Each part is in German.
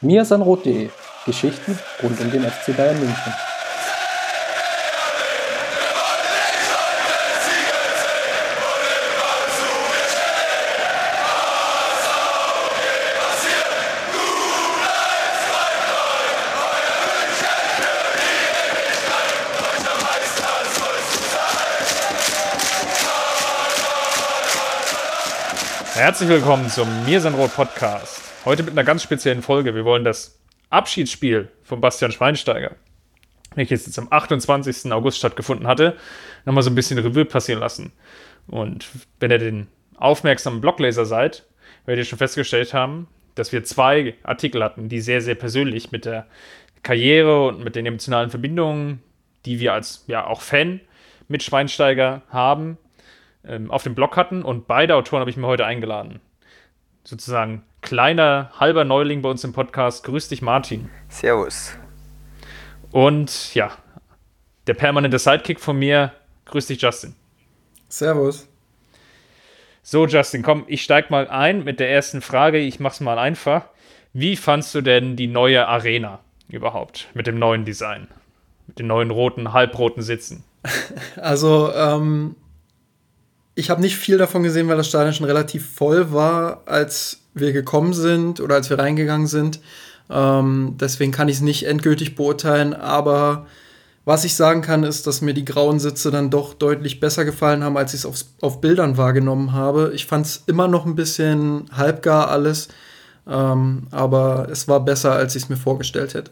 mirsanrot.de Geschichten rund um den FC Bayern München. Herzlich willkommen zum Mir sind Rot Podcast. Heute mit einer ganz speziellen Folge. Wir wollen das Abschiedsspiel von Bastian Schweinsteiger, welches jetzt am 28. August stattgefunden hatte, nochmal so ein bisschen Revue passieren lassen. Und wenn ihr den aufmerksamen Blogleser seid, werdet ihr schon festgestellt haben, dass wir zwei Artikel hatten, die sehr, sehr persönlich mit der Karriere und mit den emotionalen Verbindungen, die wir als ja auch Fan mit Schweinsteiger haben, ähm, auf dem Blog hatten und beide Autoren habe ich mir heute eingeladen. Sozusagen kleiner, halber Neuling bei uns im Podcast. Grüß dich, Martin. Servus. Und ja, der permanente Sidekick von mir. Grüß dich, Justin. Servus. So, Justin, komm, ich steig mal ein mit der ersten Frage. Ich mach's mal einfach. Wie fandst du denn die neue Arena überhaupt mit dem neuen Design? Mit den neuen roten, halbroten Sitzen? Also, ähm, ich habe nicht viel davon gesehen, weil das Stadion schon relativ voll war, als wir gekommen sind oder als wir reingegangen sind. Ähm, deswegen kann ich es nicht endgültig beurteilen, aber was ich sagen kann, ist, dass mir die grauen Sitze dann doch deutlich besser gefallen haben, als ich es auf Bildern wahrgenommen habe. Ich fand es immer noch ein bisschen halbgar alles, ähm, aber es war besser, als ich es mir vorgestellt hätte.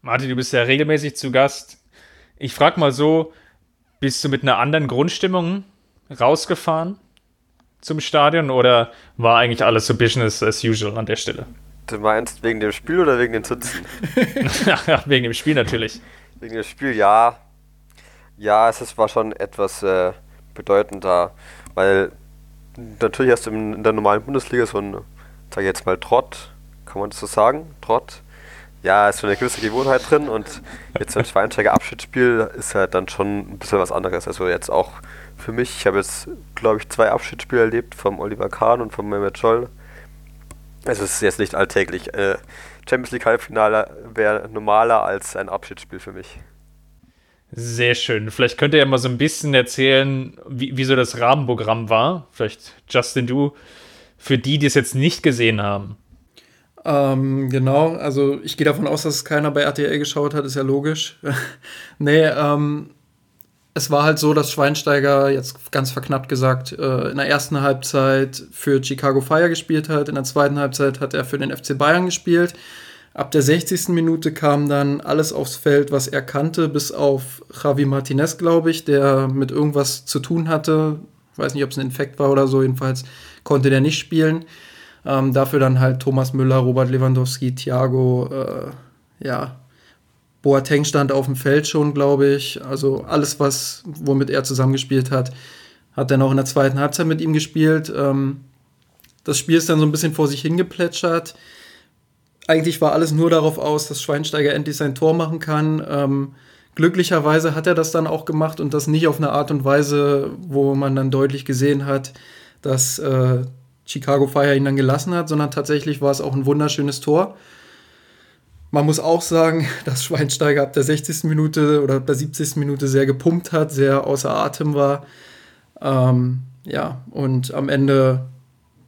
Martin, du bist ja regelmäßig zu Gast. Ich frage mal so, bist du mit einer anderen Grundstimmung rausgefahren zum Stadion oder war eigentlich alles so Business as usual an der Stelle? Du meinst wegen dem Spiel oder wegen den Sitzen? ja, wegen dem Spiel natürlich. Wegen dem Spiel, ja. Ja, es war schon etwas äh, bedeutender, weil natürlich hast du in der normalen Bundesliga so ein, sag ich jetzt mal, Trott, kann man das so sagen? Trott. Ja, ist schon eine gewisse Gewohnheit drin und jetzt so ein Schweinsteiger-Abschiedsspiel ist halt dann schon ein bisschen was anderes. Also jetzt auch für mich. Ich habe jetzt, glaube ich, zwei Abschiedsspiele erlebt, vom Oliver Kahn und vom Mehmet Scholl. Also es ist jetzt nicht alltäglich. Äh, Champions League Halbfinale wäre normaler als ein Abschiedsspiel für mich. Sehr schön. Vielleicht könnt ihr ja mal so ein bisschen erzählen, wie, wie so das Rahmenprogramm war. Vielleicht, Justin, du, für die, die es jetzt nicht gesehen haben. Ähm, genau, also ich gehe davon aus, dass keiner bei RTL geschaut hat, ist ja logisch. nee, ähm, es war halt so, dass Schweinsteiger, jetzt ganz verknappt gesagt, äh, in der ersten Halbzeit für Chicago Fire gespielt hat. In der zweiten Halbzeit hat er für den FC Bayern gespielt. Ab der 60. Minute kam dann alles aufs Feld, was er kannte, bis auf Javi Martinez, glaube ich, der mit irgendwas zu tun hatte. Ich weiß nicht, ob es ein Infekt war oder so. Jedenfalls konnte der nicht spielen. Ähm, dafür dann halt Thomas Müller, Robert Lewandowski, Thiago, äh, ja, Boateng stand auf dem Feld schon, glaube ich. Also alles, was, womit er zusammengespielt hat, hat dann auch in der zweiten Halbzeit mit ihm gespielt. Ähm, das Spiel ist dann so ein bisschen vor sich hingeplätschert. Eigentlich war alles nur darauf aus, dass Schweinsteiger endlich sein Tor machen kann. Ähm, glücklicherweise hat er das dann auch gemacht und das nicht auf eine Art und Weise, wo man dann deutlich gesehen hat, dass äh, Chicago Fire ihn dann gelassen hat, sondern tatsächlich war es auch ein wunderschönes Tor. Man muss auch sagen, dass Schweinsteiger ab der 60. Minute oder ab der 70. Minute sehr gepumpt hat, sehr außer Atem war. Ähm, ja, und am Ende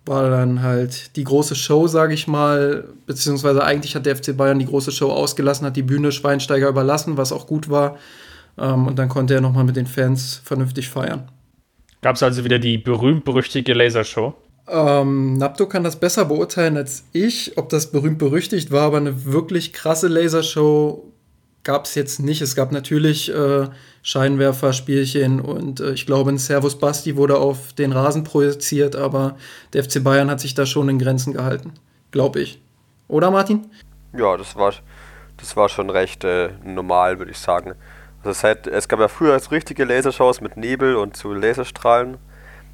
war dann halt die große Show, sage ich mal, beziehungsweise eigentlich hat der FC Bayern die große Show ausgelassen, hat die Bühne Schweinsteiger überlassen, was auch gut war. Ähm, und dann konnte er nochmal mit den Fans vernünftig feiern. Gab es also wieder die berühmt-berüchtigte Lasershow? Ähm, Napto kann das besser beurteilen als ich, ob das berühmt berüchtigt war, aber eine wirklich krasse Lasershow gab es jetzt nicht. Es gab natürlich äh, Scheinwerferspielchen und äh, ich glaube, ein Servus Basti wurde auf den Rasen projiziert, aber der FC Bayern hat sich da schon in Grenzen gehalten, glaube ich. Oder Martin? Ja, das war, das war schon recht äh, normal, würde ich sagen. Also es, es gab ja früher so richtige Lasershows mit Nebel und zu Laserstrahlen.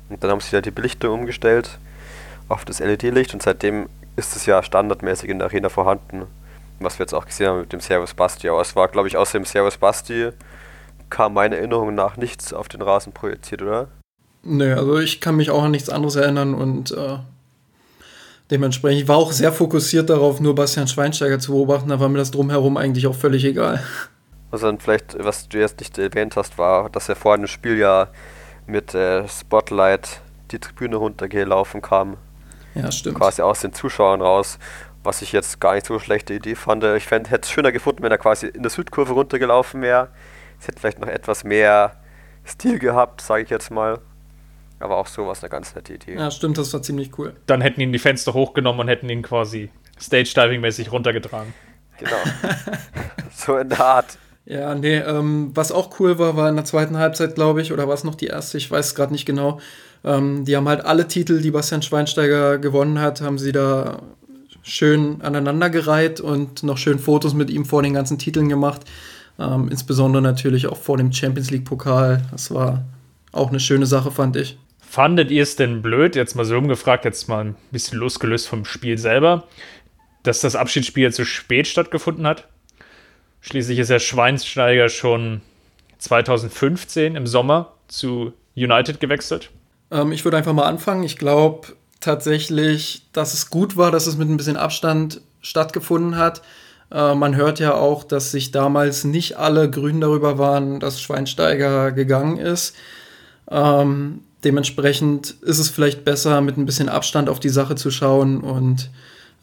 Und dann haben sie ja die Belichtung umgestellt auf das LED-Licht und seitdem ist es ja standardmäßig in der Arena vorhanden. Was wir jetzt auch gesehen haben mit dem Servus Basti. Aber es war, glaube ich, aus dem Servus Basti kam meiner Erinnerung nach nichts auf den Rasen projiziert, oder? Nö, also ich kann mich auch an nichts anderes erinnern und äh, Dementsprechend, ich war auch sehr fokussiert darauf, nur Bastian Schweinsteiger zu beobachten, da war mir das drumherum eigentlich auch völlig egal. Was dann vielleicht, was du jetzt nicht erwähnt hast, war, dass er vor dem Spiel ja mit äh, Spotlight die Tribüne runtergelaufen kam. Ja, stimmt. Quasi aus den Zuschauern raus, was ich jetzt gar nicht so eine schlechte Idee fand. Ich fänd, hätte es schöner gefunden, wenn er quasi in der Südkurve runtergelaufen wäre. Es hätte vielleicht noch etwas mehr Stil gehabt, sage ich jetzt mal. Aber auch so war es eine ganz nette Idee. Ja, stimmt, das war ziemlich cool. Dann hätten ihn die Fenster hochgenommen und hätten ihn quasi Stage-Diving-mäßig runtergetragen. Genau. so in der Art. Ja, nee, ähm, was auch cool war, war in der zweiten Halbzeit, glaube ich, oder war es noch die erste, ich weiß es gerade nicht genau. Ähm, die haben halt alle Titel, die Bastian Schweinsteiger gewonnen hat, haben sie da schön aneinandergereiht und noch schön Fotos mit ihm vor den ganzen Titeln gemacht. Ähm, insbesondere natürlich auch vor dem Champions League-Pokal. Das war auch eine schöne Sache, fand ich. Fandet ihr es denn blöd, jetzt mal so umgefragt, jetzt mal ein bisschen losgelöst vom Spiel selber, dass das Abschiedsspiel zu spät stattgefunden hat? Schließlich ist ja Schweinsteiger schon 2015 im Sommer zu United gewechselt. Ähm, ich würde einfach mal anfangen. Ich glaube tatsächlich, dass es gut war, dass es mit ein bisschen Abstand stattgefunden hat. Äh, man hört ja auch, dass sich damals nicht alle grün darüber waren, dass Schweinsteiger gegangen ist. Ähm, dementsprechend ist es vielleicht besser, mit ein bisschen Abstand auf die Sache zu schauen. Und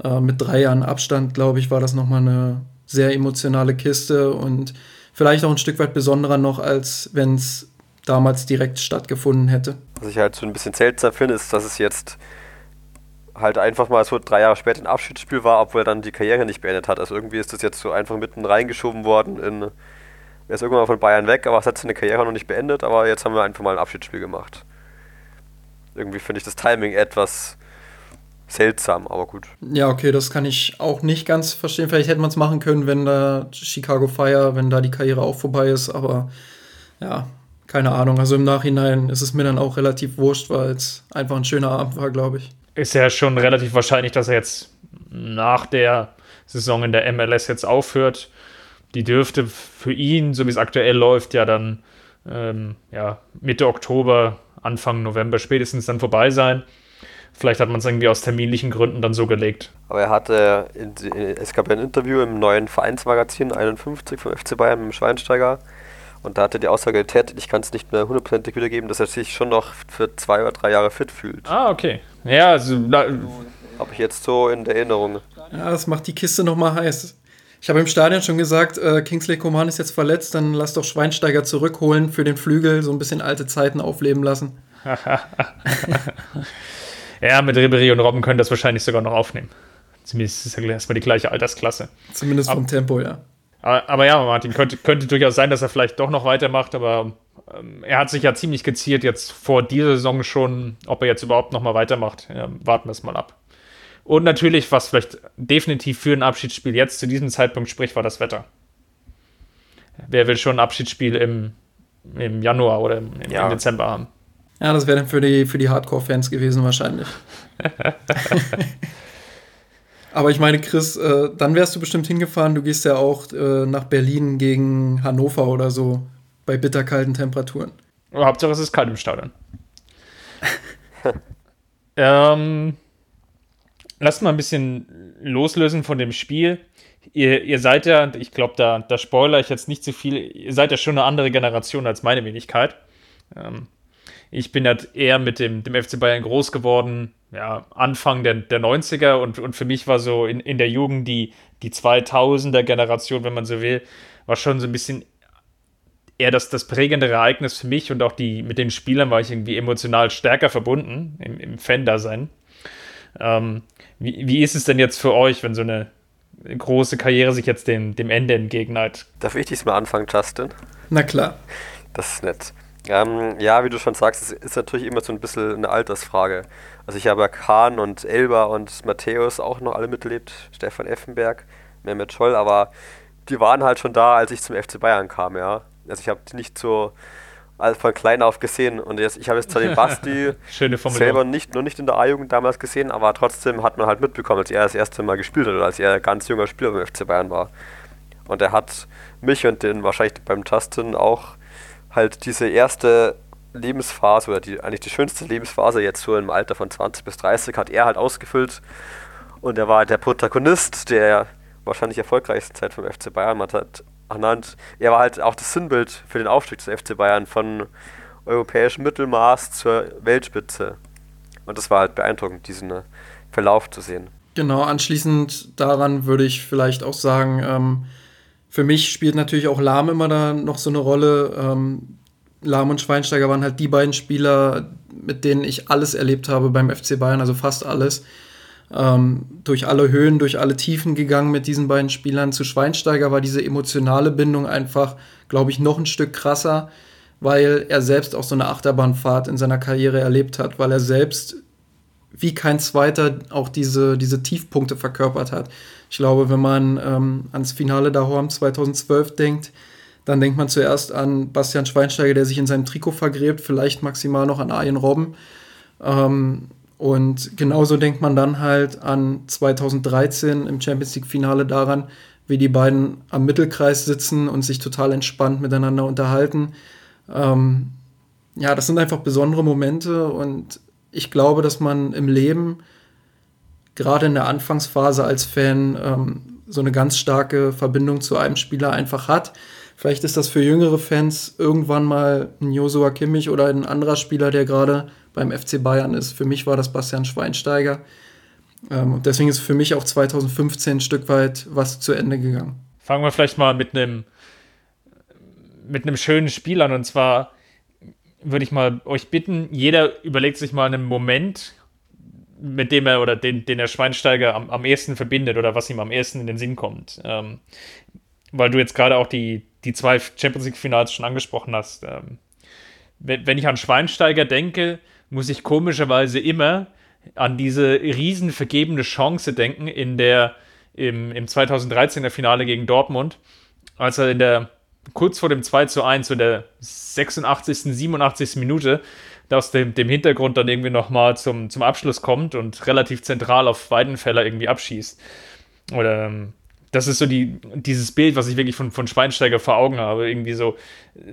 äh, mit drei Jahren Abstand, glaube ich, war das nochmal eine sehr emotionale Kiste und vielleicht auch ein Stück weit besonderer noch, als wenn es damals direkt stattgefunden hätte. Was ich halt so ein bisschen seltsam finde, ist, dass es jetzt halt einfach mal so drei Jahre später ein Abschiedsspiel war, obwohl er dann die Karriere nicht beendet hat. Also irgendwie ist das jetzt so einfach mitten reingeschoben worden in er ist irgendwann von Bayern weg, aber es hat seine Karriere noch nicht beendet, aber jetzt haben wir einfach mal ein Abschiedsspiel gemacht. Irgendwie finde ich das Timing etwas seltsam, aber gut. Ja, okay, das kann ich auch nicht ganz verstehen. Vielleicht hätte man es machen können, wenn da Chicago Fire, wenn da die Karriere auch vorbei ist, aber ja, keine Ahnung. Also im Nachhinein ist es mir dann auch relativ wurscht, weil es einfach ein schöner Abend war, glaube ich. Ist ja schon relativ wahrscheinlich, dass er jetzt nach der Saison in der MLS jetzt aufhört. Die dürfte für ihn, so wie es aktuell läuft, ja dann ähm, ja, Mitte Oktober, Anfang November spätestens dann vorbei sein. Vielleicht hat man es irgendwie aus terminlichen Gründen dann so gelegt. Aber er hatte, in, es gab ein Interview im neuen Vereinsmagazin 51 vom FC Bayern mit dem Schweinsteiger. Und da hat er die Aussage getätigt, ich kann es nicht mehr hundertprozentig wiedergeben, dass er sich schon noch für zwei oder drei Jahre fit fühlt. Ah, okay. Ja, also. Habe ich jetzt so in der Erinnerung. Ja, das macht die Kiste nochmal heiß. Ich habe im Stadion schon gesagt, äh, Kingsley Coman ist jetzt verletzt, dann lass doch Schweinsteiger zurückholen für den Flügel, so ein bisschen alte Zeiten aufleben lassen. ja, mit Ribery und Robben können das wahrscheinlich sogar noch aufnehmen. Zumindest ist es ja erstmal die gleiche Altersklasse. Zumindest vom aber, Tempo, ja. Aber, aber, ja, Martin, könnte, könnte durchaus sein, dass er vielleicht doch noch weitermacht, aber ähm, er hat sich ja ziemlich geziert jetzt vor dieser Saison schon, ob er jetzt überhaupt noch mal weitermacht. Ja, warten wir es mal ab. Und natürlich, was vielleicht definitiv für ein Abschiedsspiel jetzt zu diesem Zeitpunkt spricht, war das Wetter. Wer will schon ein Abschiedsspiel im, im Januar oder im, ja. im Dezember haben? Ja, das wäre dann für die, für die Hardcore-Fans gewesen wahrscheinlich. Aber ich meine, Chris, äh, dann wärst du bestimmt hingefahren. Du gehst ja auch äh, nach Berlin gegen Hannover oder so bei bitterkalten Temperaturen. Hauptsache es ist kalt im Stadion. ähm, lasst mal ein bisschen loslösen von dem Spiel. Ihr, ihr seid ja, ich glaube, da, da spoiler ich jetzt nicht zu so viel, ihr seid ja schon eine andere Generation als meine Wenigkeit. Ähm, ich bin ja eher mit dem, dem FC Bayern groß geworden, ja, Anfang der, der 90er und, und für mich war so in, in der Jugend die, die 2000er Generation, wenn man so will, war schon so ein bisschen eher das, das prägende Ereignis für mich und auch die, mit den Spielern war ich irgendwie emotional stärker verbunden im, im Fan-Dasein. Ähm, wie, wie ist es denn jetzt für euch, wenn so eine große Karriere sich jetzt dem, dem Ende entgegnet? Darf ich diesmal anfangen, Justin? Na klar. Das ist nett. Ähm, ja, wie du schon sagst, es ist natürlich immer so ein bisschen eine Altersfrage. Also ich habe ja Kahn und Elba und Matthäus auch noch alle miterlebt, Stefan Effenberg, Mehmet Scholl, aber die waren halt schon da, als ich zum FC Bayern kam, ja. Also ich habe die nicht so also von klein auf gesehen. Und jetzt, ich habe jetzt zwar den Basti selber nicht, nur nicht in der A-Jugend damals gesehen, aber trotzdem hat man halt mitbekommen, als er das erste Mal gespielt hat oder als er ganz junger Spieler beim FC Bayern war. Und er hat mich und den wahrscheinlich beim Justin auch halt diese erste Lebensphase oder die, eigentlich die schönste Lebensphase jetzt so im Alter von 20 bis 30 hat er halt ausgefüllt. Und er war der Protagonist der wahrscheinlich erfolgreichsten Zeit vom FC Bayern. Man hat ernannt, er war halt auch das Sinnbild für den Aufstieg des FC Bayern von europäischem Mittelmaß zur Weltspitze. Und das war halt beeindruckend, diesen äh, Verlauf zu sehen. Genau, anschließend daran würde ich vielleicht auch sagen, ähm, für mich spielt natürlich auch Lahm immer da noch so eine Rolle. Ähm, Lahm und Schweinsteiger waren halt die beiden Spieler, mit denen ich alles erlebt habe beim FC Bayern, also fast alles. Ähm, durch alle Höhen, durch alle Tiefen gegangen mit diesen beiden Spielern. Zu Schweinsteiger war diese emotionale Bindung einfach, glaube ich, noch ein Stück krasser, weil er selbst auch so eine Achterbahnfahrt in seiner Karriere erlebt hat, weil er selbst wie kein zweiter auch diese, diese Tiefpunkte verkörpert hat. Ich glaube, wenn man ähm, ans Finale da Horm 2012 denkt, dann denkt man zuerst an Bastian Schweinsteiger, der sich in seinem Trikot vergräbt, vielleicht maximal noch an Arjen Robben. Ähm, und genauso denkt man dann halt an 2013 im Champions League-Finale daran, wie die beiden am Mittelkreis sitzen und sich total entspannt miteinander unterhalten. Ähm, ja, das sind einfach besondere Momente und ich glaube, dass man im Leben, gerade in der Anfangsphase als Fan, ähm, so eine ganz starke Verbindung zu einem Spieler einfach hat. Vielleicht ist das für jüngere Fans irgendwann mal ein Josua Kimmich oder ein anderer Spieler, der gerade beim FC Bayern ist. Für mich war das Bastian Schweinsteiger. Ähm, deswegen ist für mich auch 2015 ein Stück weit was zu Ende gegangen. Fangen wir vielleicht mal mit einem mit einem schönen Spiel an. Und zwar würde ich mal euch bitten, jeder überlegt sich mal einen Moment, mit dem er oder den, den der Schweinsteiger am, am ehesten verbindet oder was ihm am ehesten in den Sinn kommt. Ähm, weil du jetzt gerade auch die, die zwei Champions League-Finals schon angesprochen hast. Ähm, wenn, wenn ich an Schweinsteiger denke, muss ich komischerweise immer an diese riesen vergebene Chance denken in der im, im 2013er Finale gegen Dortmund, als er in der kurz vor dem 2 zu 1, so der 86., 87. Minute, da aus dem, dem Hintergrund dann irgendwie nochmal zum, zum Abschluss kommt und relativ zentral auf Weidenfeller irgendwie abschießt. Oder ähm, das ist so die, dieses Bild, was ich wirklich von, von Schweinsteiger vor Augen habe. Irgendwie so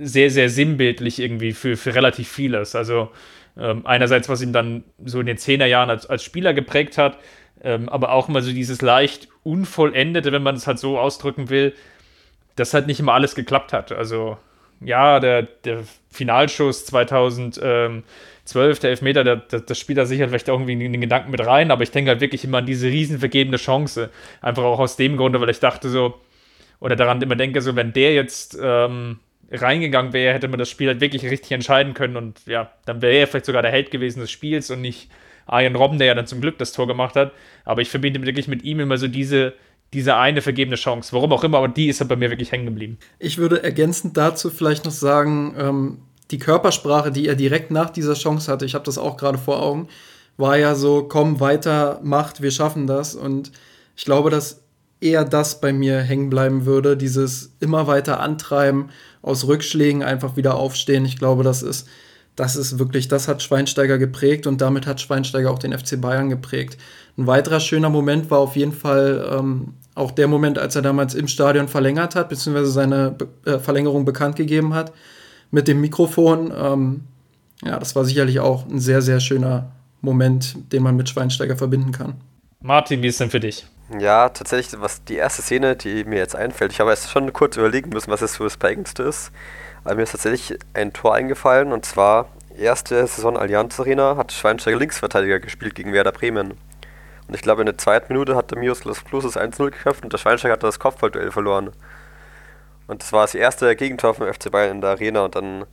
sehr, sehr sinnbildlich irgendwie für, für relativ vieles. Also ähm, einerseits, was ihn dann so in den Zehnerjahren als, als Spieler geprägt hat, ähm, aber auch immer so dieses leicht unvollendete, wenn man es halt so ausdrücken will, dass halt nicht immer alles geklappt hat. Also ja, der, der Finalschuss 2012, der Elfmeter, der, der, das spielt da sicher vielleicht irgendwie in den Gedanken mit rein, aber ich denke halt wirklich immer an diese riesen vergebene Chance. Einfach auch aus dem Grunde, weil ich dachte so, oder daran immer denke, so, wenn der jetzt ähm, reingegangen wäre, hätte man das Spiel halt wirklich richtig entscheiden können und ja, dann wäre er vielleicht sogar der Held gewesen des Spiels und nicht Arjen Robben, der ja dann zum Glück das Tor gemacht hat. Aber ich verbinde wirklich mit ihm immer so diese, diese eine vergebene Chance. Warum auch immer, aber die ist halt bei mir wirklich hängen geblieben. Ich würde ergänzend dazu vielleicht noch sagen, ähm, die Körpersprache, die er direkt nach dieser Chance hatte, ich habe das auch gerade vor Augen, war ja so, komm weiter, macht, wir schaffen das. Und ich glaube, dass eher das bei mir hängen bleiben würde, dieses immer weiter antreiben, aus Rückschlägen einfach wieder aufstehen. Ich glaube, das ist, das ist wirklich, das hat Schweinsteiger geprägt und damit hat Schweinsteiger auch den FC Bayern geprägt. Ein weiterer schöner Moment war auf jeden Fall ähm, auch der Moment, als er damals im Stadion verlängert hat, beziehungsweise seine Be äh, Verlängerung bekannt gegeben hat mit dem Mikrofon. Ähm, ja, das war sicherlich auch ein sehr, sehr schöner Moment, den man mit Schweinsteiger verbinden kann. Martin, wie ist denn für dich? Ja, tatsächlich, was die erste Szene, die mir jetzt einfällt, ich habe jetzt schon kurz überlegen müssen, was es so das prägendste ist. Aber mir ist tatsächlich ein Tor eingefallen und zwar erste Saison Allianz Arena hat Schweinsteiger Linksverteidiger gespielt gegen Werder Bremen. Und ich glaube, in der zweiten Minute hat der Miroslav Klose das 1-0 geköpft und der Schweinsteiger hat das Kopfballduell verloren. Und das war das erste Gegentor vom FC Bayern in der Arena. Und dann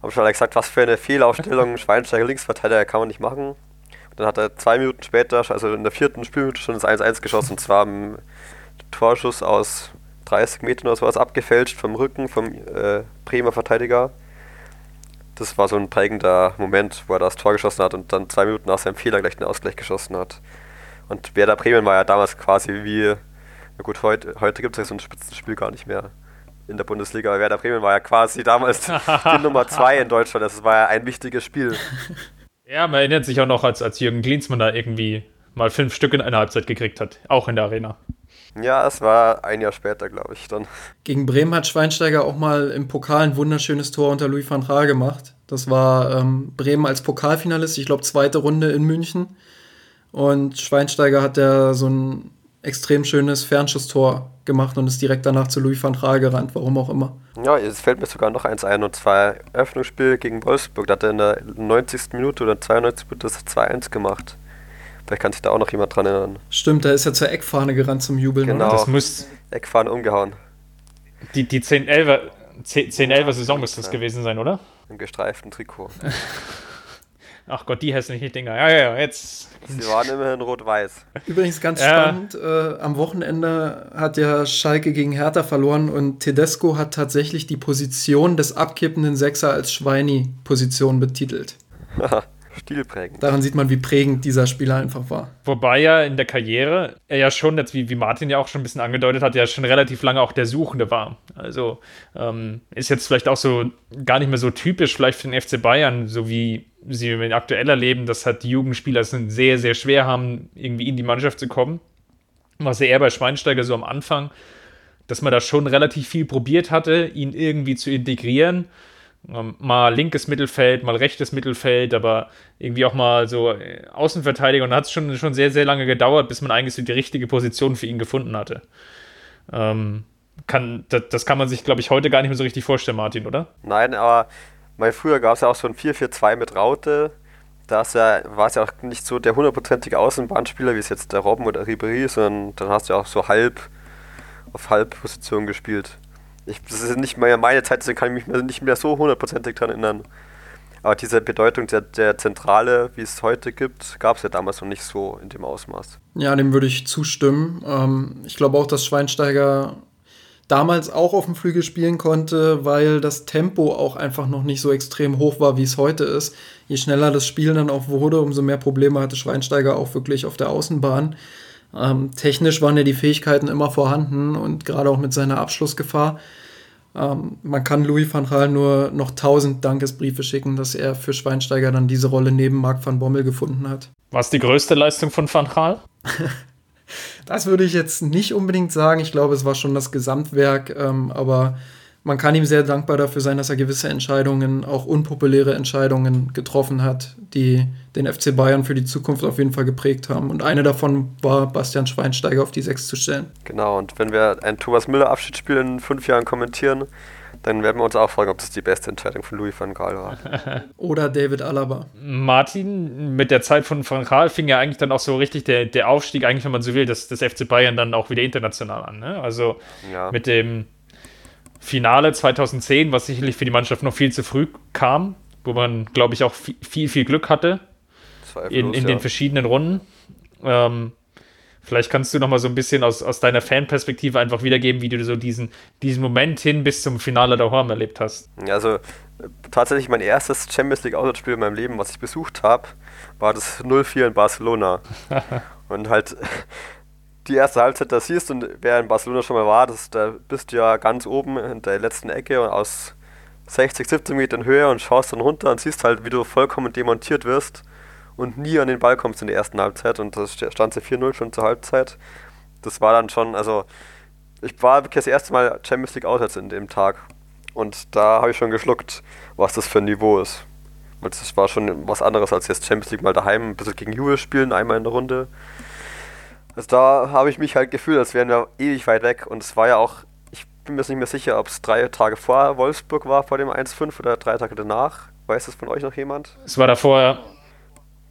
haben schon alle gesagt, was für eine Fehlaufstellung, Schweinsteiger Linksverteidiger kann man nicht machen. Und dann hat er zwei Minuten später, also in der vierten Spielminute, schon das 1-1 geschossen. Und zwar im Torschuss aus 30 Metern oder sowas abgefälscht vom Rücken vom äh, Bremer Verteidiger. Das war so ein prägender Moment, wo er das Tor geschossen hat und dann zwei Minuten nach seinem Fehler gleich den Ausgleich geschossen hat. Und Werder Bremen war ja damals quasi wie, na gut, heute, heute gibt es ja so ein Spitzenspiel gar nicht mehr in der Bundesliga. Werder Bremen war ja quasi damals die Nummer 2 in Deutschland. Das war ja ein wichtiges Spiel. Ja, man erinnert sich auch noch, als, als Jürgen Klinsmann da irgendwie mal fünf Stück in einer Halbzeit gekriegt hat. Auch in der Arena. Ja, es war ein Jahr später, glaube ich, dann. Gegen Bremen hat Schweinsteiger auch mal im Pokal ein wunderschönes Tor unter Louis van Gaal gemacht. Das war ähm, Bremen als Pokalfinalist, ich glaube zweite Runde in München. Und Schweinsteiger hat ja so ein extrem schönes Fernschusstor gemacht und ist direkt danach zu Louis van Gaal gerannt, warum auch immer. Ja, es fällt mir sogar noch eins ein, und zwar Eröffnungsspiel gegen Wolfsburg. Da hat er in der 90. Minute oder 92. Minute das 2-1 gemacht. Vielleicht kann sich da auch noch jemand dran erinnern. Stimmt, da ist er zur Eckfahne gerannt zum Jubeln. Genau. Das muss Eckfahne umgehauen. die, die 10-11er 10-11er Saison müsste das gewesen sein, oder? Im gestreiften Trikot. Ach Gott, die hässlichen Dinger. Ja, ja, ja, jetzt. Sie waren immerhin rot-weiß. Übrigens ganz Ja. spannend, äh, am Wochenende hat ja Schalke gegen Hertha verloren und Tedesco hat tatsächlich die Position des abkippenden Sechser als Schweini-Position betitelt. Stilprägend. Daran sieht man, wie prägend dieser Spieler einfach war. Wobei ja in der Karriere er ja schon, jetzt wie, wie Martin ja auch schon ein bisschen angedeutet hat, ja schon relativ lange auch der Suchende war. Also ähm, ist jetzt vielleicht auch so gar nicht mehr so typisch vielleicht für den FC Bayern, so wie sie ihn aktuell erleben, dass halt die Jugendspieler es sehr, sehr schwer haben, irgendwie in die Mannschaft zu kommen. Was ja eher bei Schweinsteiger so am Anfang, dass man da schon relativ viel probiert hatte, ihn irgendwie zu integrieren. Ähm, mal linkes Mittelfeld, mal rechtes Mittelfeld, aber irgendwie auch mal so äh, Außenverteidiger. Und hat es schon, schon sehr, sehr lange gedauert, bis man eigentlich so die richtige Position für ihn gefunden hatte. Ähm, kann, das, das kann man sich, glaube ich, heute gar nicht mehr so richtig vorstellen, Martin, oder? Nein, aber weil früher gab es ja auch so ein 4-4-2 mit Raute. Da ja, war es ja auch nicht so der hundertprozentige Außenbahnspieler, wie es jetzt der Robben oder Ribéry ist, sondern dann hast du ja auch so halb auf Halbposition gespielt. Ich, das ist nicht mehr meine Zeit, deswegen kann ich mich nicht mehr so hundertprozentig dran erinnern. Aber diese Bedeutung der, der Zentrale, wie es heute gibt, gab es ja damals noch nicht so in dem Ausmaß. Ja, dem würde ich zustimmen. Ähm, ich glaube auch, dass Schweinsteiger damals auch auf dem Flügel spielen konnte, weil das Tempo auch einfach noch nicht so extrem hoch war, wie es heute ist. Je schneller das Spiel dann auch wurde, umso mehr Probleme hatte Schweinsteiger auch wirklich auf der Außenbahn. Ähm, technisch waren ja die Fähigkeiten immer vorhanden und gerade auch mit seiner Abschlussgefahr. Ähm, man kann Louis van Gaal nur noch tausend Dankesbriefe schicken, dass er für Schweinsteiger dann diese Rolle neben Marc van Bommel gefunden hat. Was die größte Leistung von Van Gaal? Das würde ich jetzt nicht unbedingt sagen. Ich glaube, es war schon das Gesamtwerk, ähm, aber man kann ihm sehr dankbar dafür sein, dass er gewisse Entscheidungen, auch unpopuläre Entscheidungen getroffen hat, die den FC Bayern für die Zukunft auf jeden Fall geprägt haben. Und eine davon war, Bastian Schweinsteiger auf die Sechs zu stellen. Genau, und wenn wir ein Thomas Müller Abschiedsspiel in fünf Jahren kommentieren, dann werden wir uns auch fragen, ob das die beste Entscheidung von Louis van Gaal war. Oder David Alaba. Martin, mit der Zeit von Van Gaal fing ja eigentlich dann auch so richtig der, der Aufstieg, eigentlich, wenn man so will, des, des FC Bayern dann auch wieder international an. Ne? Also Ja. mit dem Finale 2010, was sicherlich für die Mannschaft noch viel zu früh kam, wo man, glaube ich, auch viel, viel, Glück hatte Zweifellos, in, in ja. den verschiedenen Runden. Ähm, vielleicht kannst du noch mal so ein bisschen aus, aus deiner Fanperspektive einfach wiedergeben, wie du so diesen, diesen Moment hin bis zum Finale der Horm erlebt hast. Also äh, tatsächlich mein erstes Champions League Auswärtsspiel in meinem Leben, was ich besucht habe, war das 0-4 in Barcelona. und halt die erste Halbzeit, da siehst du, und wer in Barcelona schon mal war, das, da bist du ja ganz oben in der letzten Ecke und aus 60, 17 Metern Höhe und schaust dann runter und siehst halt, wie du vollkommen demontiert wirst und nie an den Ball kommst in der ersten Halbzeit und das stand sie 4-0 schon zur Halbzeit. Das war dann schon, also ich war wirklich das erste Mal Champions League auswärts in dem Tag und da habe ich schon geschluckt, was das für ein Niveau ist. Weil das war schon was anderes als jetzt Champions League mal daheim, ein bisschen gegen Juve spielen, einmal in der Runde. Also da habe ich mich halt gefühlt, als wären wir ewig weit weg. Und es war ja auch, bin mir jetzt nicht mehr sicher, ob es drei Tage vor Wolfsburg war, vor dem 1-5 oder drei Tage danach. Weiß das von euch noch jemand? Es war davor,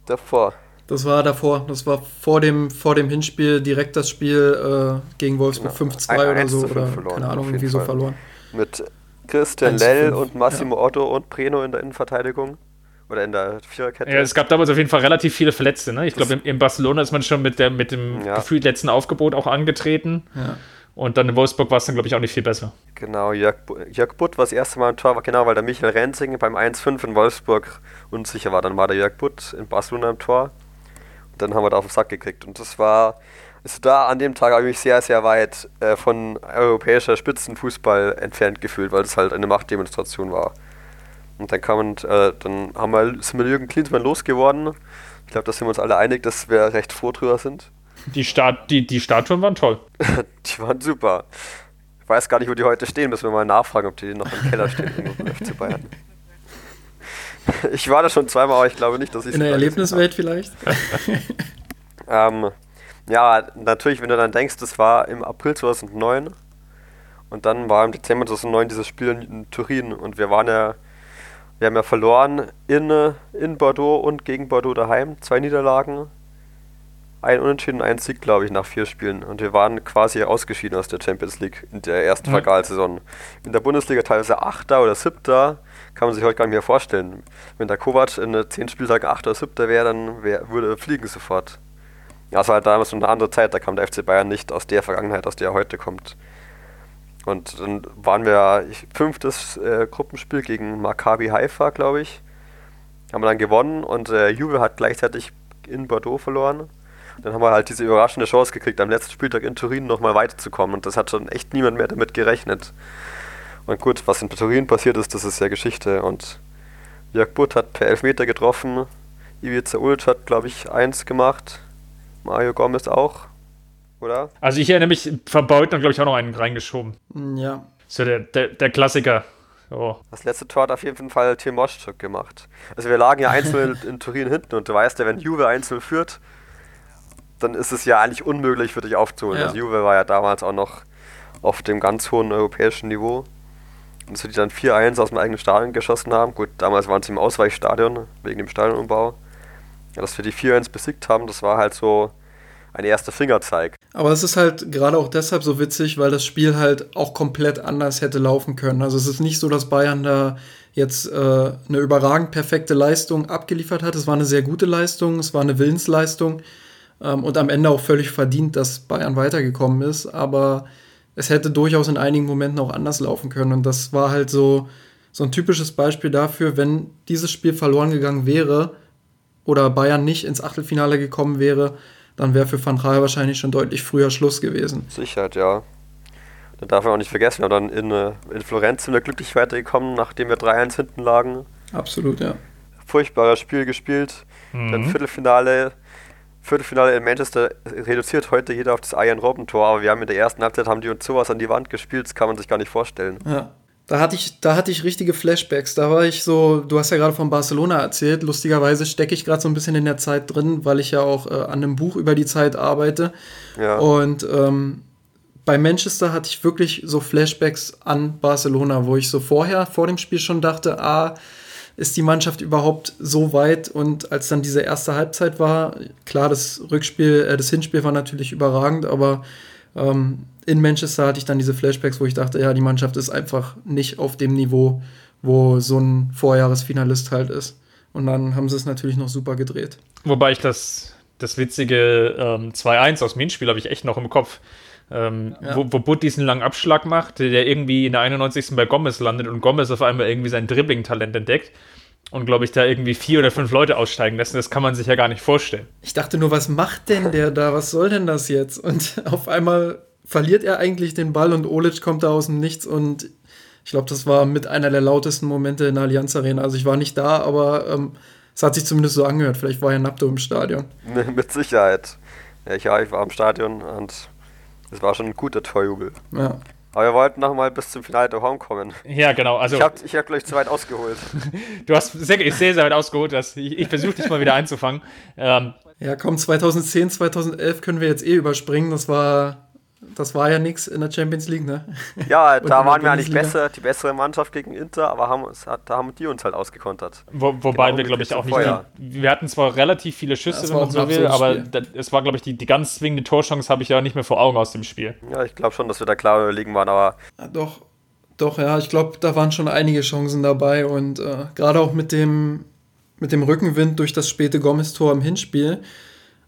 Davor. Das war davor, das war vor dem, vor dem Hinspiel direkt das Spiel äh, gegen Wolfsburg Genau. 5-2 Ein- oder so. Oder verloren, keine Ahnung, jeden irgendwie so Fall. verloren. Mit Christian 1 zu Lell 5, und Massimo Otto und Preno in der Innenverteidigung. Oder in der Viererkette. Ja, es gab damals auf jeden Fall relativ viele Verletzte. Ne? Ich glaube, in, in Barcelona ist man schon mit, der, mit dem Ja. gefühlt letzten Aufgebot auch angetreten. Ja. Und dann in Wolfsburg war es dann, glaube ich, auch nicht viel besser. Genau, Jörg, Jörg Butt war das erste Mal im Tor, genau, weil der Michael Renzing beim 1-5 in Wolfsburg unsicher war. Dann war der Jörg Butt in Barcelona im Tor. Und dann haben wir da auf den Sack gekriegt. Und das war, also da an dem Tag habe ich mich sehr, sehr weit äh, von europäischer Spitzenfußball entfernt gefühlt, weil es halt eine Machtdemonstration war. Und dann kam und, äh, dann haben wir, sind wir Jürgen Klinsmann losgeworden. Ich glaube, da sind wir uns alle einig, dass wir recht froh drüber sind. Die, Start, die, die Statuen waren toll. die waren super. Ich weiß gar nicht, wo die heute stehen. Müssen wir mal nachfragen, ob die noch im Keller stehen FC Bayern. Ich war da schon zweimal, aber ich glaube nicht, dass ich In der Erlebniswelt vielleicht? ähm, ja, natürlich, wenn du dann denkst, das war im April 2009 und dann war im Dezember 2009 dieses Spiel in Turin und wir waren ja, wir haben ja verloren in, in Bordeaux und gegen Bordeaux daheim, zwei Niederlagen, ein Unentschieden, ein Sieg, glaube ich, nach vier Spielen und wir waren quasi ausgeschieden aus der Champions League in der ersten mhm. Vergalsaison. In der Bundesliga teilweise Achter oder Siebter, kann man sich heute gar nicht mehr vorstellen. Wenn der Kovac in zehn Spieltagen Achter oder Siebter wäre, dann wär, würde er fliegen sofort. Ja, es war halt damals eine andere Zeit, da kam der FC Bayern nicht aus der Vergangenheit, aus der er heute kommt. Und dann waren wir ich, fünftes äh, Gruppenspiel gegen Maccabi Haifa, glaube ich. Haben wir dann gewonnen und äh, Juve hat gleichzeitig in Bordeaux verloren. Dann haben wir halt diese überraschende Chance gekriegt, am letzten Spieltag in Turin nochmal weiterzukommen. Und das hat schon echt niemand mehr damit gerechnet. Und gut, was in Turin passiert ist, das ist ja Geschichte. Und Jörg Butt hat per Elfmeter getroffen. Ivica Ulic hat, glaube ich, eins gemacht. Mario Gomez auch, oder? Also ich erinnere mich, verbaut dann glaube ich auch noch einen reingeschoben. Mm, ja. So der, der, der Klassiker. Oh. Das letzte Tor hat auf jeden Fall Tim Moschuk gemacht. Also wir lagen ja einzeln in Turin hinten und du weißt ja, wenn Juve einzeln führt, dann ist es ja eigentlich unmöglich für dich aufzuholen. Ja. Also Juve war ja damals auch noch auf dem ganz hohen europäischen Niveau. Und so die dann 4-1 aus dem eigenen Stadion geschossen haben. Gut, damals waren sie im Ausweichstadion wegen dem Stadionumbau. Ja, dass wir die 4-1 besiegt haben, das war halt so ein erster Fingerzeig. Aber es ist halt gerade auch deshalb so witzig, weil das Spiel halt auch komplett anders hätte laufen können. Also es ist nicht so, dass Bayern da jetzt äh, eine überragend perfekte Leistung abgeliefert hat. Es war eine sehr gute Leistung, es war eine Willensleistung ähm, und am Ende auch völlig verdient, dass Bayern weitergekommen ist. Aber es hätte durchaus in einigen Momenten auch anders laufen können. Und das war halt so, so ein typisches Beispiel dafür, wenn dieses Spiel verloren gegangen wäre, oder Bayern nicht ins Achtelfinale gekommen wäre, dann wäre für Van Gaal wahrscheinlich schon deutlich früher Schluss gewesen. Sicherheit, ja. Da darf man auch nicht vergessen, wir haben dann in, äh, in Florenz sind wir glücklich weitergekommen, nachdem wir 3-1 hinten lagen. Absolut, ja. Furchtbares Spiel gespielt. Mhm. Dann Viertelfinale, Viertelfinale in Manchester reduziert heute jeder auf das Iron Robben Tor, aber wir haben in der ersten Halbzeit haben die uns sowas an die Wand gespielt, das kann man sich gar nicht vorstellen. Ja. Da hatte ich, da hatte ich richtige Flashbacks. Da war ich so, du hast ja gerade von Barcelona erzählt. Lustigerweise stecke ich gerade so ein bisschen in der Zeit drin, weil ich ja auch äh, an einem Buch über die Zeit arbeite. Ja. Und ähm, bei Manchester hatte ich wirklich so Flashbacks an Barcelona, wo ich so vorher, vor dem Spiel schon dachte, ah, ist die Mannschaft überhaupt so weit? Und als dann diese erste Halbzeit war, klar, das Rückspiel, äh, das Hinspiel war natürlich überragend, aber ähm, in Manchester hatte ich dann diese Flashbacks, wo ich dachte, ja, die Mannschaft ist einfach nicht auf dem Niveau, wo so ein Vorjahresfinalist halt ist. Und dann haben sie es natürlich noch super gedreht. Wobei ich das, das witzige ähm, 2-1 aus dem Hinspiel habe ich echt noch im Kopf. Ähm, ja. wo, wo Butt diesen langen Abschlag macht, der irgendwie in der 91. bei Gomez landet und Gomez auf einmal irgendwie sein Dribbling-Talent entdeckt und glaube ich da irgendwie vier oder fünf Leute aussteigen lassen. Das kann man sich ja gar nicht vorstellen. Ich dachte nur, was macht denn der da? Was soll denn das jetzt? Und auf einmal verliert er eigentlich den Ball und Olic kommt da aus dem Nichts und ich glaube, das war mit einer der lautesten Momente in der Allianz Arena. Also ich war nicht da, aber ähm, es hat sich zumindest so angehört. Vielleicht war ja Napto im Stadion. mit Sicherheit. Ja, ich, ja, ich war im Stadion und es war schon ein guter Torjubel. Ja. Aber wir wollten noch mal bis zum Finale der Home kommen. Ja, genau. Also, ich habe, ich hab, glaube ich, zu weit ausgeholt. du hast sehr, sehr, sehr weit ausgeholt. Dass ich, ich versuche dich mal wieder einzufangen. Ähm, ja, komm, 2010, 2011 können wir jetzt eh überspringen. Das war das war ja nichts in der Champions League, ne? Ja, da waren wir eigentlich besser, die bessere Mannschaft gegen Inter, aber haben, da haben die uns halt ausgekontert. Wo, wobei genau, wir, glaube ich, auch nicht. Mehr, wir hatten zwar relativ viele Schüsse, wenn man so will, aber das, es war, glaube ich, die, die ganz zwingende Torchance habe ich ja nicht mehr vor Augen aus dem Spiel. Ja, ich glaube schon, dass wir da klar überlegen waren, aber. Ja, doch, doch, ja, ich glaube, da waren schon einige Chancen dabei und äh, gerade auch mit dem, mit dem Rückenwind durch das späte Gomez-Tor im Hinspiel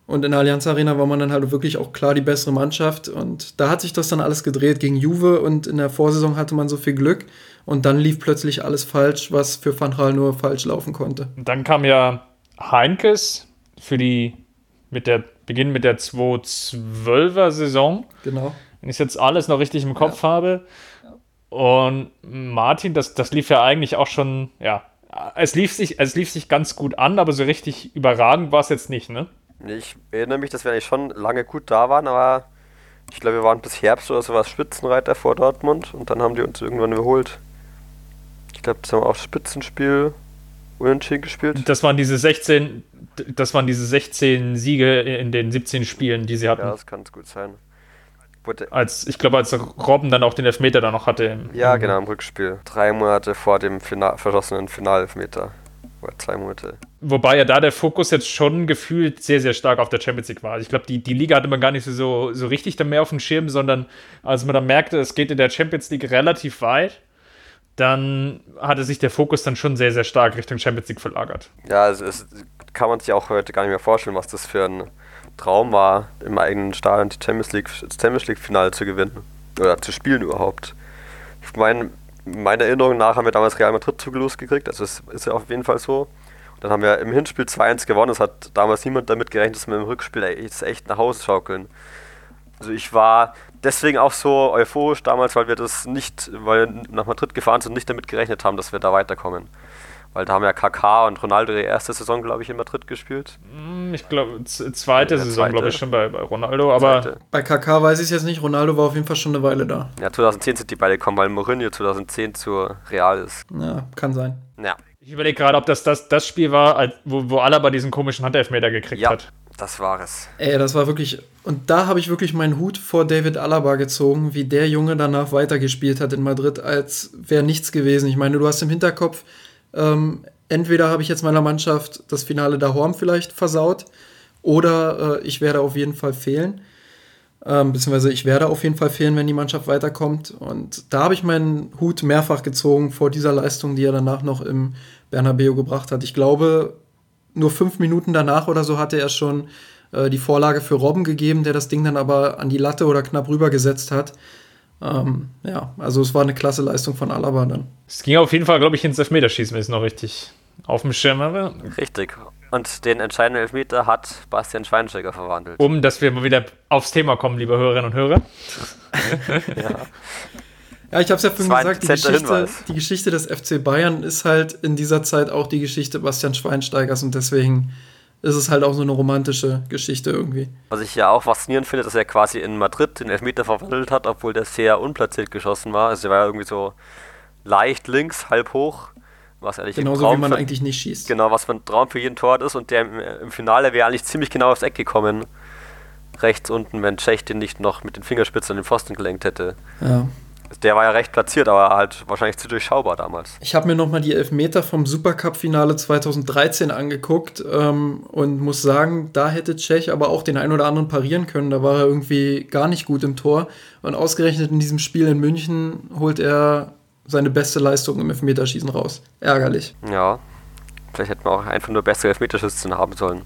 und in der Allianz Arena war man dann halt wirklich auch klar die bessere Mannschaft. Und da hat sich das dann alles gedreht gegen Juve und in der Vorsaison hatte man so viel Glück. Und dann lief plötzlich alles falsch, was für Van Gaal nur falsch laufen konnte. Dann kam ja Heinkes für die mit der Beginn mit der 2012er Saison. Genau. Wenn ich jetzt alles noch richtig im Kopf ja. habe. Und Martin, das, das lief ja eigentlich auch schon, ja, es lief sich, es lief sich ganz gut an, aber so richtig überragend war es jetzt nicht, ne? Ich erinnere mich, dass wir eigentlich schon lange gut da waren, aber ich glaube, wir waren bis Herbst oder sowas Spitzenreiter vor Dortmund und dann haben die uns irgendwann überholt. Ich glaube, das haben wir auch Spitzenspiel unentschieden gespielt. Das waren diese 16, das waren diese 16 Siege in den 17 Spielen, die sie hatten. Ja, das kann gut sein. Als, ich glaube, als Robben dann auch den Elfmeter da noch hatte. Im, ja, genau, im Rückspiel. Drei Monate vor dem Final, verschossenen Finalelfmeter. Oder zwei Monate. Wobei ja da der Fokus jetzt schon gefühlt sehr, sehr stark auf der Champions League war. Also ich glaube, die, die Liga hatte man gar nicht so, so richtig dann mehr auf dem Schirm, sondern als man dann merkte, es geht in der Champions League relativ weit, dann hatte sich der Fokus dann schon sehr, sehr stark Richtung Champions League verlagert. Ja, es, es kann man sich auch heute gar nicht mehr vorstellen, was das für ein Traum war, im eigenen Stadion die Champions League, das Champions League Finale zu gewinnen. Oder zu spielen überhaupt. Ich meine, meiner Erinnerung nach haben wir damals Real Madrid zugelost gekriegt, also es ist ja auf jeden Fall so. Dann haben wir im Hinspiel 2-1 gewonnen. Es hat damals niemand damit gerechnet, dass wir im Rückspiel echt, echt nach Hause schaukeln. Also ich war deswegen auch so euphorisch damals, weil wir das nicht, weil wir nach Madrid gefahren sind und nicht damit gerechnet haben, dass wir da weiterkommen. Weil da haben ja KK und Ronaldo die erste Saison, glaube ich, in Madrid gespielt. Hm, ich glaube, zweite Saison, glaube ich, schon bei, bei Ronaldo. Aber zweite. bei KK weiß ich es jetzt nicht. Ronaldo war auf jeden Fall schon eine Weile da. Ja, 2010 sind die beide gekommen, weil Mourinho 2010 zu Real ist. Ja, kann sein. Ja. Ich überlege gerade, ob das, das das Spiel war, wo, wo Alaba diesen komischen Handelfmeter gekriegt ja, hat. Das war es. Ey, das war wirklich. Und da habe ich wirklich meinen Hut vor David Alaba gezogen, wie der Junge danach weitergespielt hat in Madrid, als wäre nichts gewesen. Ich meine, du hast im Hinterkopf, ähm, entweder habe ich jetzt meiner Mannschaft das Finale da Horm vielleicht versaut oder äh, ich werde auf jeden Fall fehlen. Ähm, beziehungsweise ich werde auf jeden Fall fehlen, wenn die Mannschaft weiterkommt. Und da habe ich meinen Hut mehrfach gezogen vor dieser Leistung, die er danach noch im Bernabeu gebracht hat. Ich glaube, nur fünf Minuten danach oder so hatte er schon äh, die Vorlage für Robben gegeben, der das Ding dann aber an die Latte oder knapp rübergesetzt hat. Ähm, ja, also es war eine klasse Leistung von Alaba dann. Es ging auf jeden Fall, glaube ich, ins Elfmeterschießen, wenn ich es noch richtig auf dem Schirm habe. Richtig. Und den entscheidenden Elfmeter hat Bastian Schweinsteiger verwandelt. Um, dass wir mal wieder aufs Thema kommen, liebe Hörerinnen und Hörer. ja. Ja, ich habe es ja vorhin gesagt, die Geschichte, die Geschichte, des FC Bayern ist halt in dieser Zeit auch die Geschichte Bastian Schweinsteigers und deswegen ist es halt auch so eine romantische Geschichte irgendwie. Was ich ja auch faszinierend finde, dass er quasi in Madrid den Elfmeter verwandelt hat, obwohl der sehr unplatziert geschossen war. Also er war ja irgendwie so leicht links, halb hoch was eigentlich Genauso wie man für, eigentlich nicht schießt. Genau, was für ein Traum für jeden Tor ist und der im, im Finale wäre eigentlich ziemlich genau aufs Eck gekommen. Rechts unten, wenn Tschech den nicht noch mit den Fingerspitzen an den Pfosten gelenkt hätte. Ja. Der war ja recht platziert, aber halt wahrscheinlich zu durchschaubar damals. Ich habe mir nochmal die Elfmeter vom Supercup-Finale 2013 angeguckt ähm, und muss sagen, da hätte Tschech aber auch den einen oder anderen parieren können. Da war er irgendwie gar nicht gut im Tor. Und ausgerechnet in diesem Spiel in München holt er seine beste Leistung im Elfmeterschießen raus. Ärgerlich. Ja, vielleicht hätten wir auch einfach nur bessere Elfmeterschützen haben sollen.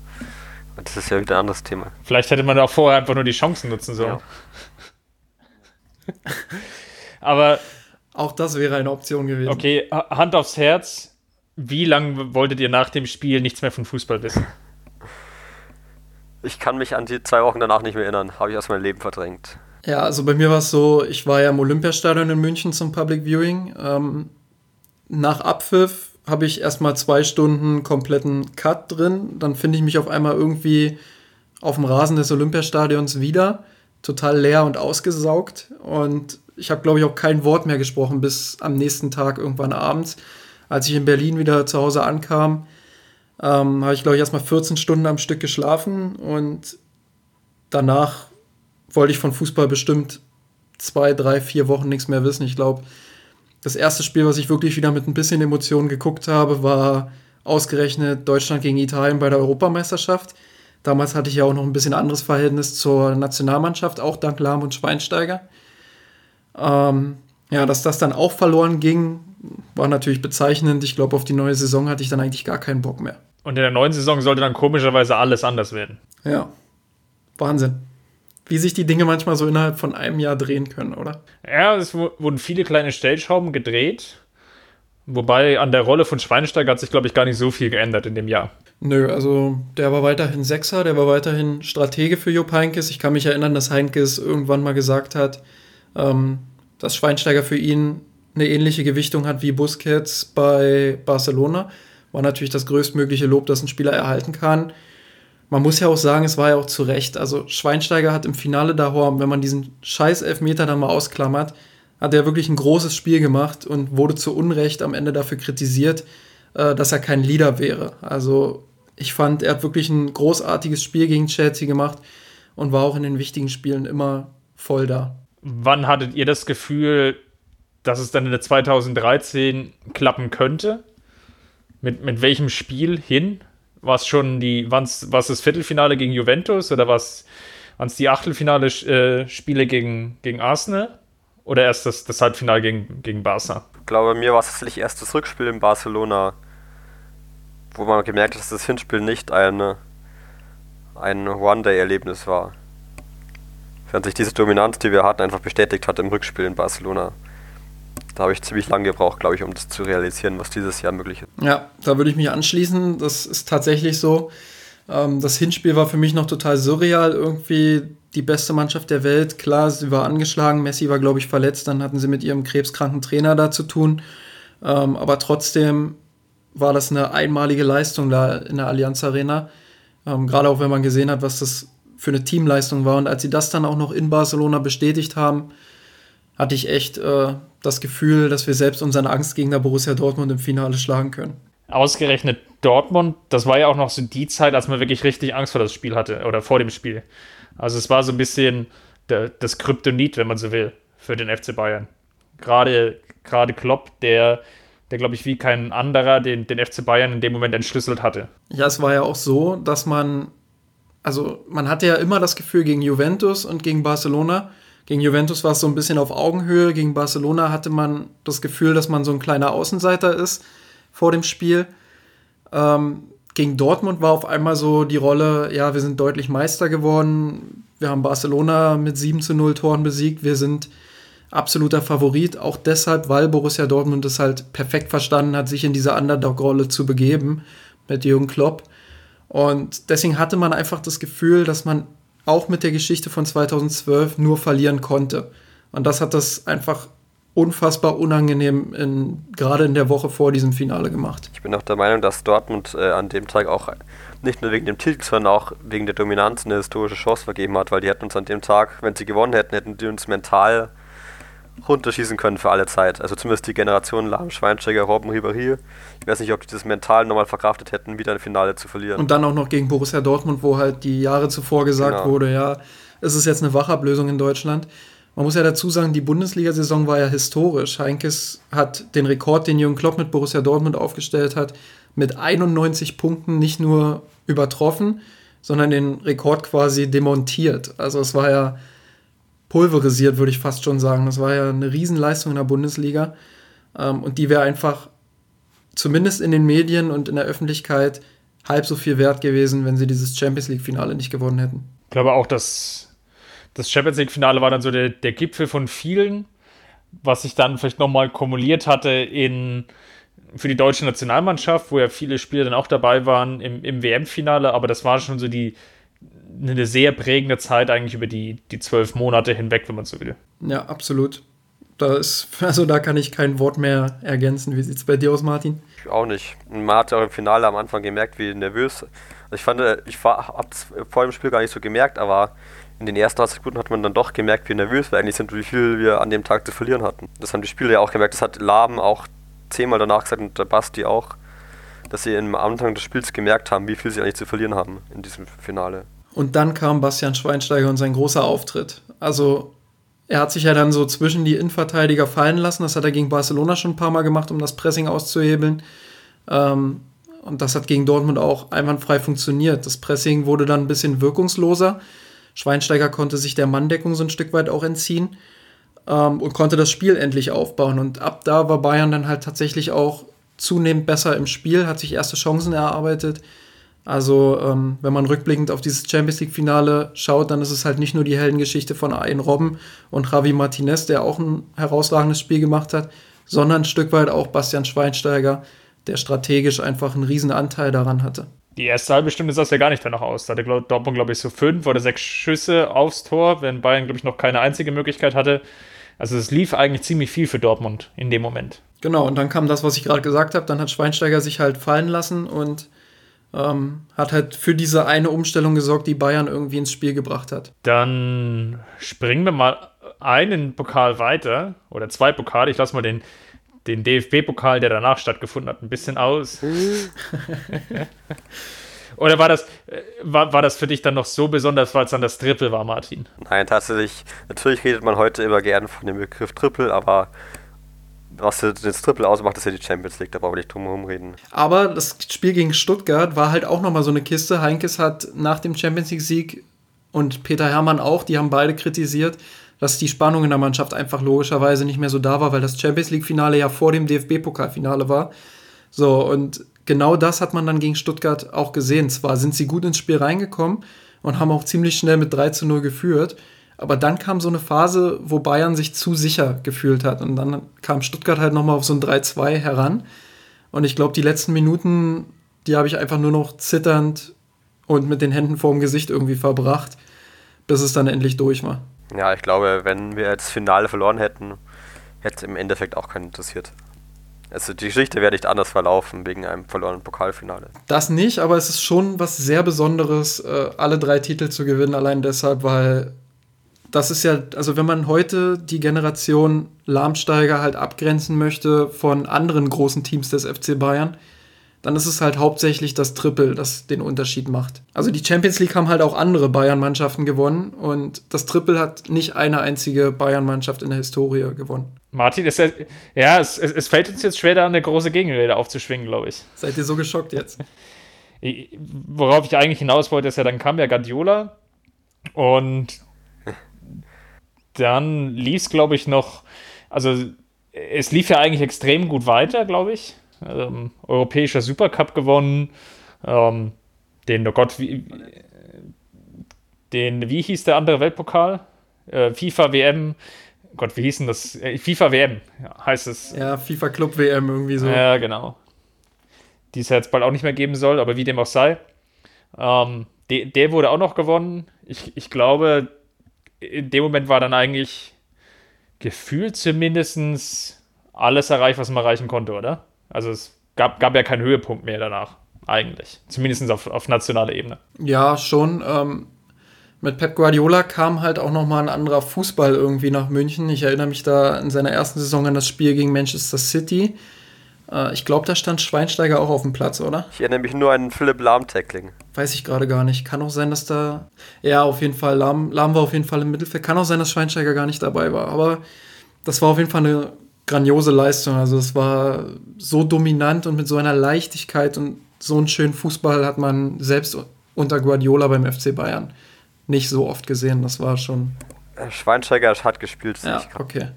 Und das ist ja wieder ein anderes Thema. Vielleicht hätte man auch vorher einfach nur die Chancen nutzen sollen. Ja. Aber. Auch das wäre eine Option gewesen. Okay, Hand aufs Herz. Wie lange wolltet ihr nach dem Spiel nichts mehr von Fußball wissen? Ich kann mich an die zwei Wochen danach nicht mehr erinnern. Habe ich aus meinem Leben verdrängt. Ja, also bei mir war es so, ich war ja im Olympiastadion in München zum Public Viewing. Ähm, nach Abpfiff habe ich erstmal zwei Stunden kompletten Cut drin. Dann finde ich mich auf einmal irgendwie auf dem Rasen des Olympiastadions wieder. Total leer und ausgesaugt. Und ich habe, glaube ich, auch kein Wort mehr gesprochen bis am nächsten Tag irgendwann abends. Als ich in Berlin wieder zu Hause ankam, ähm, habe ich, glaube ich, erstmal 14 Stunden am Stück geschlafen und danach wollte ich von Fußball bestimmt zwei, drei, vier Wochen nichts mehr wissen. Ich glaube, das erste Spiel, was ich wirklich wieder mit ein bisschen Emotionen geguckt habe, war ausgerechnet Deutschland gegen Italien bei der Europameisterschaft. Damals hatte ich ja auch noch ein bisschen anderes Verhältnis zur Nationalmannschaft, auch dank Lahm und Schweinsteiger. Ähm, ja, dass das dann auch verloren ging, war natürlich bezeichnend. Ich glaube, auf die neue Saison hatte ich dann eigentlich gar keinen Bock mehr. Und in der neuen Saison sollte dann komischerweise alles anders werden. Ja, Wahnsinn wie sich die Dinge manchmal so innerhalb von einem Jahr drehen können, oder? Ja, es wurden viele kleine Stellschrauben gedreht. Wobei an der Rolle von Schweinsteiger hat sich, glaube ich, gar nicht so viel geändert in dem Jahr. Nö, also der war weiterhin Sechser, der war weiterhin Stratege für Jupp Heinkes. Ich kann mich erinnern, dass Heinkes irgendwann mal gesagt hat, ähm, dass Schweinsteiger für ihn eine ähnliche Gewichtung hat wie Busquets bei Barcelona. War natürlich das größtmögliche Lob, das ein Spieler erhalten kann. man muss ja auch sagen, es war ja auch zu Recht. Also Schweinsteiger hat im Finale da, wenn man diesen scheiß Elfmeter dann mal ausklammert, hat er wirklich ein großes Spiel gemacht und wurde zu Unrecht am Ende dafür kritisiert, äh, dass er kein Leader wäre. Also ich fand, er hat wirklich ein großartiges Spiel gegen Chelsea gemacht und war auch in den wichtigen Spielen immer voll da. Wann hattet ihr das Gefühl, dass es dann in der 2013 klappen könnte? Mit, mit welchem Spiel hin? War es schon die, war's das Viertelfinale gegen Juventus oder waren es die Achtelfinale-Spiele äh, gegen, gegen Arsenal? Oder erst das, das Halbfinale gegen, gegen Barca? Ich glaube, mir war es tatsächlich erst das Rückspiel in Barcelona, wo man gemerkt hat, dass das Hinspiel nicht eine, ein One-Day-Erlebnis war. Während sich diese Dominanz, die wir hatten, einfach bestätigt hat im Rückspiel in Barcelona. Da habe ich ziemlich lange gebraucht, glaube ich, um das zu realisieren, was dieses Jahr möglich ist. Ja, da würde ich mich anschließen. Das ist tatsächlich so. Ähm, das Hinspiel war für mich noch total surreal. Irgendwie die beste Mannschaft der Welt. Klar, sie war angeschlagen, Messi war, glaube ich, verletzt, dann hatten sie mit ihrem krebskranken Trainer da zu tun. Ähm, aber trotzdem war das eine einmalige Leistung da in der Allianz Arena. Ähm, Gerade auch wenn man gesehen hat, was das für eine Teamleistung war. Und als sie das dann auch noch in Barcelona bestätigt haben, hatte ich echt äh, das Gefühl, dass wir selbst unseren Angstgegner Borussia Dortmund im Finale schlagen können. Ausgerechnet Dortmund, das war ja auch noch so die Zeit, als man wirklich richtig Angst vor das Spiel hatte oder vor dem Spiel. Also es war so ein bisschen der, das Kryptonit, wenn man so will, für den FC Bayern. Gerade, gerade Klopp, der, der glaube ich, wie kein anderer den, den FC Bayern in dem Moment entschlüsselt hatte. Ja, es war ja auch so, dass man, also man hatte ja immer das Gefühl gegen Juventus und gegen Barcelona, gegen Juventus war es so ein bisschen auf Augenhöhe, gegen Barcelona hatte man das Gefühl, dass man so ein kleiner Außenseiter ist vor dem Spiel. Ähm, gegen Dortmund war auf einmal so die Rolle, ja, wir sind deutlich Meister geworden, wir haben Barcelona mit 7 zu 0 Toren besiegt, wir sind absoluter Favorit, auch deshalb, weil Borussia Dortmund es halt perfekt verstanden hat, sich in diese Underdog-Rolle zu begeben mit Jürgen Klopp. Und deswegen hatte man einfach das Gefühl, dass man auch mit der Geschichte von 2012 nur verlieren konnte. Und das hat das einfach unfassbar unangenehm, in, gerade in der Woche vor diesem Finale gemacht. Ich bin auch der Meinung, dass Dortmund äh, an dem Tag auch nicht nur wegen dem Titel, sondern auch wegen der Dominanz eine historische Chance vergeben hat, weil die hätten uns an dem Tag, wenn sie gewonnen hätten, hätten die uns mental runterschießen können für alle Zeit. Also zumindest die Generation Lahm, Schweinsteiger, Robben, Ribéry. Ich weiß nicht, ob die das mental nochmal verkraftet hätten, wieder ein Finale zu verlieren. Und dann auch noch gegen Borussia Dortmund, wo halt die Jahre zuvor gesagt genau. wurde, ja, es ist jetzt eine Wachablösung in Deutschland. Man muss ja dazu sagen, die Bundesliga-Saison war ja historisch. Heinkes hat den Rekord, den Jürgen Klopp mit Borussia Dortmund aufgestellt hat, mit 91 Punkten nicht nur übertroffen, sondern den Rekord quasi demontiert. Also es war ja pulverisiert, würde ich fast schon sagen. Das war ja eine Riesenleistung in der Bundesliga. Ähm, und die wäre einfach zumindest in den Medien und in der Öffentlichkeit halb so viel wert gewesen, wenn sie dieses Champions League-Finale nicht gewonnen hätten. Ich glaube auch, dass das Champions League-Finale war dann so der, der Gipfel von vielen, was sich dann vielleicht nochmal kumuliert hatte in, für die deutsche Nationalmannschaft, wo ja viele Spieler dann auch dabei waren im, im WM-Finale, aber das war schon so die eine sehr prägende Zeit eigentlich über die, die zwölf Monate hinweg, wenn man so will. Ja, absolut. Da ist, also da kann ich kein Wort mehr ergänzen. Wie sieht es bei dir aus, Martin? Ich auch nicht. Man hat ja auch im Finale am Anfang gemerkt, wie nervös. Also ich fand, ich habe es vor dem Spiel gar nicht so gemerkt, aber in den ersten 30 Minuten hat man dann doch gemerkt, wie nervös wir eigentlich sind, wie viel wir an dem Tag zu verlieren hatten. Das haben die Spieler ja auch gemerkt. Das hat Laben auch zehnmal danach gesagt und der Basti auch, dass sie am Anfang des Spiels gemerkt haben, wie viel sie eigentlich zu verlieren haben in diesem Finale. Und dann kam Bastian Schweinsteiger und sein großer Auftritt. Also er hat sich ja dann so zwischen die Innenverteidiger fallen lassen. Das hat er gegen Barcelona schon ein paar Mal gemacht, um das Pressing auszuhebeln. Ähm, und das hat gegen Dortmund auch einwandfrei funktioniert. Das Pressing wurde dann ein bisschen wirkungsloser. Schweinsteiger konnte sich der Manndeckung so ein Stück weit auch entziehen ähm, und konnte das Spiel endlich aufbauen. Und ab da war Bayern dann halt tatsächlich auch zunehmend besser im Spiel, hat sich erste Chancen erarbeitet. Also, ähm, wenn man rückblickend auf dieses Champions League-Finale schaut, dann ist es halt nicht nur die Heldengeschichte von Ayn Robben und Javi Martinez, der auch ein herausragendes Spiel gemacht hat, sondern ein Stück weit auch Bastian Schweinsteiger, der strategisch einfach einen riesen Anteil daran hatte die erste halbe Stunde sah es ja gar nicht danach aus. Da hatte Dortmund, glaube ich, so fünf oder sechs Schüsse aufs Tor, wenn Bayern, glaube ich, noch keine einzige Möglichkeit hatte. Also es lief eigentlich ziemlich viel für Dortmund in dem Moment. Genau, und dann kam das, was ich gerade gesagt habe. Dann hat Schweinsteiger sich halt fallen lassen und ähm, hat halt für diese eine Umstellung gesorgt, die Bayern irgendwie ins Spiel gebracht hat. Dann springen wir mal einen Pokal weiter oder zwei Pokale. Ich lasse mal den, den DFB-Pokal, der danach stattgefunden hat, ein bisschen aus. oder war das, äh, war, war das für dich dann noch so besonders, weil es dann das Triple war, Martin? Nein, tatsächlich. Natürlich redet man heute immer gerne von dem Begriff Triple, aber was das Triple ausmacht, ist ja die Champions League, da brauchen wir nicht drum herum reden. Aber das Spiel gegen Stuttgart war halt auch nochmal so eine Kiste. Heinkes hat nach dem Champions League-Sieg und Peter Herrmann auch, die haben beide kritisiert, dass die Spannung in der Mannschaft einfach logischerweise nicht mehr so da war, weil das Champions League-Finale ja vor dem DFB-Pokalfinale war. So, und genau das hat man dann gegen Stuttgart auch gesehen. Zwar sind sie gut ins Spiel reingekommen und haben auch ziemlich schnell mit 3 zu 0 geführt, aber dann kam so eine Phase, wo Bayern sich zu sicher gefühlt hat. Und dann kam Stuttgart halt nochmal auf so ein 3-2 heran. Und ich glaube, die letzten Minuten, die habe ich einfach nur noch zitternd und mit den Händen vorm Gesicht irgendwie verbracht, bis es dann endlich durch war. Ja, ich glaube, wenn wir jetzt Finale verloren hätten, hätte es im Endeffekt auch keinen interessiert. Also die Geschichte wäre nicht anders verlaufen wegen einem verlorenen Pokalfinale. Das nicht, aber es ist schon was sehr Besonderes, äh, alle drei Titel zu gewinnen, allein deshalb, weil das ist ja, also wenn man heute die Generation Lahmsteiger halt abgrenzen möchte von anderen großen Teams des FC Bayern, dann ist es halt hauptsächlich das Triple, das den Unterschied macht. Also die Champions League haben halt auch andere Bayern-Mannschaften gewonnen und das Triple hat nicht eine einzige Bayern-Mannschaft in der Historie gewonnen. Martin, ist ja, ja es, es, fällt uns jetzt schwer, da eine große Gegenrede aufzuschwingen, glaube ich. Seid ihr so geschockt jetzt? Worauf ich eigentlich hinaus wollte, ist ja, dann kam ja Guardiola und dann lief es, glaube ich, noch, also es lief ja eigentlich extrem gut weiter, glaube ich. Ähm, europäischer Supercup gewonnen. Ähm, den, oh Gott, wie, den, wie hieß der andere Weltpokal? Äh, FIFA WM. Gott, wie hieß denn das? Äh, FIFA WM heißt es. Ja, FIFA Club WM irgendwie so. Ja, genau. Die es jetzt bald auch nicht mehr geben soll, aber wie dem auch sei. Ähm, de, der wurde auch noch gewonnen. Ich, ich glaube, in dem Moment war dann eigentlich gefühlt zumindest alles erreicht, was man erreichen konnte, oder? Also es gab, gab ja keinen Höhepunkt mehr danach, eigentlich. Zumindest auf, auf nationaler Ebene. Ja, schon. Ähm, mit Pep Guardiola kam halt auch nochmal ein anderer Fußball irgendwie nach München. Ich erinnere mich da in seiner ersten Saison an das Spiel gegen Manchester City. Äh, ich glaube, da stand Schweinsteiger auch auf dem Platz, oder? Ich erinnere mich nur an Philipp Lahm-Tackling. Weiß ich gerade gar nicht. Kann auch sein, dass da. Ja, auf jeden Fall. Lahm, Lahm war auf jeden Fall im Mittelfeld. Kann auch sein, dass Schweinsteiger gar nicht dabei war. Aber das war auf jeden Fall eine grandiose Leistung. Also, es war so dominant und mit so einer Leichtigkeit und so einen schönen Fußball hat man selbst unter Guardiola beim FC Bayern nicht so oft gesehen. Das war schon. Äh, Schweinsteiger hat gespielt. Ja, okay.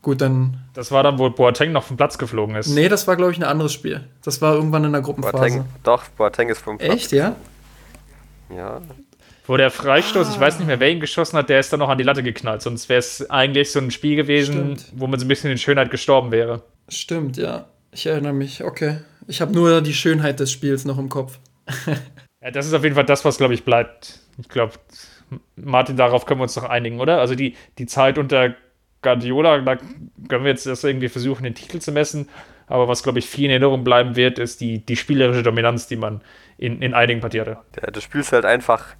Gut, dann. Das war dann, wo Boateng noch vom Platz geflogen ist. Nee, das war, glaube ich, ein anderes Spiel. Das war irgendwann in der Gruppenphase. Boateng, doch, Boateng ist vom Platz. Echt, ja? Ja. Wo der Freistoß, ah. ich weiß nicht mehr, wer ihn geschossen hat, der ist dann noch an die Latte geknallt. Sonst wäre es eigentlich so ein Spiel gewesen, Stimmt. wo man so ein bisschen in Schönheit gestorben wäre. Stimmt, ja. Ich erinnere mich. Okay. Ich habe nur die Schönheit des Spiels noch im Kopf. ja, das ist auf jeden Fall das, was, glaube ich, bleibt. Ich glaube, Martin, darauf können wir uns noch einigen, oder? Also die, die Zeit unter Guardiola, da können wir jetzt das irgendwie versuchen, den Titel zu messen. Aber was, glaube ich, viel in Erinnerung bleiben wird, ist die, die spielerische Dominanz, die man in, in einigen Partien hatte. Spielst halt einfach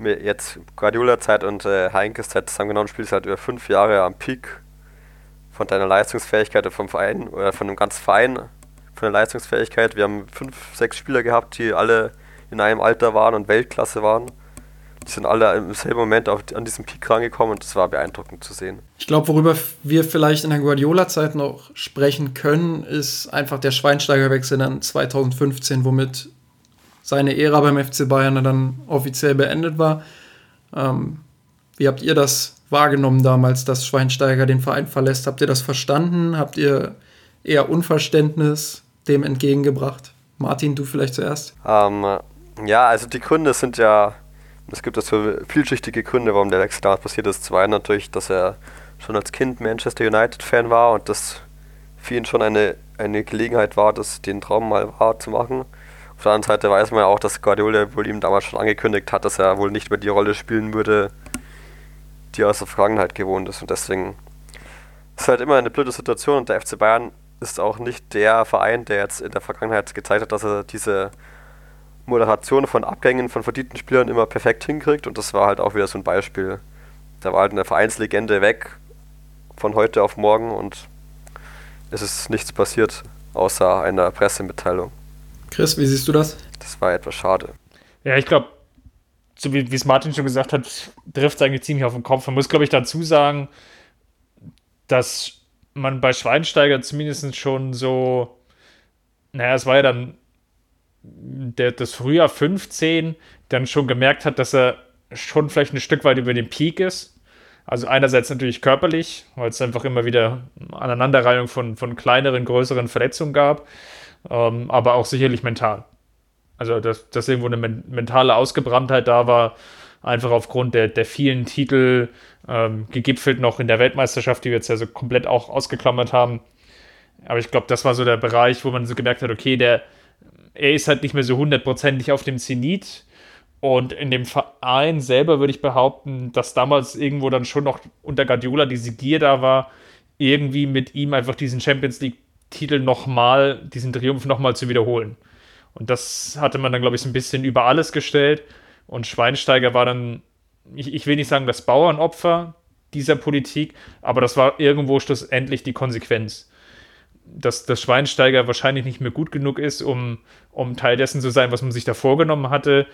jetzt Guardiola-Zeit und äh, Heinkes Zeit zusammengenommen, spielst halt über fünf Jahre am Peak von deiner Leistungsfähigkeit vom Verein oder von dem ganzen Verein, von der Leistungsfähigkeit. Wir haben fünf, sechs Spieler gehabt, die alle in einem Alter waren und Weltklasse waren die sind alle im selben Moment auf, an diesem Peak rangekommen und das war beeindruckend zu sehen. Ich glaube, worüber wir vielleicht in der Guardiola-Zeit noch sprechen können, ist einfach der Schweinsteigerwechsel dann 2015, womit seine Ära beim FC Bayern dann offiziell beendet war. Ähm, wie habt ihr das wahrgenommen damals, dass Schweinsteiger den Verein verlässt? Habt ihr das verstanden? Habt ihr eher Unverständnis dem entgegengebracht? Martin, du vielleicht zuerst? Ähm, ja, also die Gründe sind ja es gibt dazu vielschichtige Gründe, warum der Wechsel damals passiert ist. Einen natürlich, dass er schon als Kind Manchester United-Fan war und das für ihn schon eine, eine Gelegenheit war, das den Traum mal wahr zu machen. Auf der anderen Seite weiß man ja auch, dass Guardiola wohl ihm damals schon angekündigt hat, dass er wohl nicht mehr die Rolle spielen würde, die er aus der Vergangenheit gewohnt ist. Und deswegen ist es halt immer eine blöde Situation und der FC Bayern ist auch nicht der Verein, der jetzt in der Vergangenheit gezeigt hat, dass er diese Moderation von Abgängen von verdienten Spielern immer perfekt hinkriegt und das war halt auch wieder so ein Beispiel. Da war halt eine Vereinslegende weg von heute auf morgen und es ist nichts passiert außer einer Pressemitteilung. Chris, wie siehst du das? Das war etwas schade. Ja, ich glaube, so wie es Martin schon gesagt hat, trifft es eigentlich ziemlich auf den Kopf. Man muss, glaube ich, dazu sagen, dass man bei Schweinsteiger zumindest schon so, naja, es war ja dann der, das Frühjahr 15, dann schon gemerkt hat, dass er schon vielleicht ein Stück weit über den Peak ist. Also einerseits natürlich körperlich, weil es einfach immer wieder Aneinanderreihung von, von kleineren, größeren Verletzungen gab, ähm, aber auch sicherlich mental. Also dass, dass irgendwo eine mentale Ausgebranntheit da war, einfach aufgrund der, der vielen Titel, ähm, gegipfelt noch in der Weltmeisterschaft, die wir jetzt ja so komplett auch ausgeklammert haben. Aber ich glaube, das war so der Bereich, wo man so gemerkt hat, okay, der, er ist halt nicht mehr so hundertprozentig auf dem Zenit. Und in dem Verein selber würde ich behaupten, dass damals irgendwo dann schon noch unter Guardiola diese Gier da war, irgendwie mit ihm einfach diesen Champions League-Titel nochmal, diesen Triumph nochmal zu wiederholen. Und das hatte man dann, glaube ich, so ein bisschen über alles gestellt. Und Schweinsteiger war dann ich, ich will nicht sagen das Bauernopfer dieser Politik, aber das war irgendwo schlussendlich die Konsequenz. Dass das Schweinsteiger wahrscheinlich nicht mehr gut genug ist, um, um Teil dessen zu sein, was man sich da vorgenommen hatte.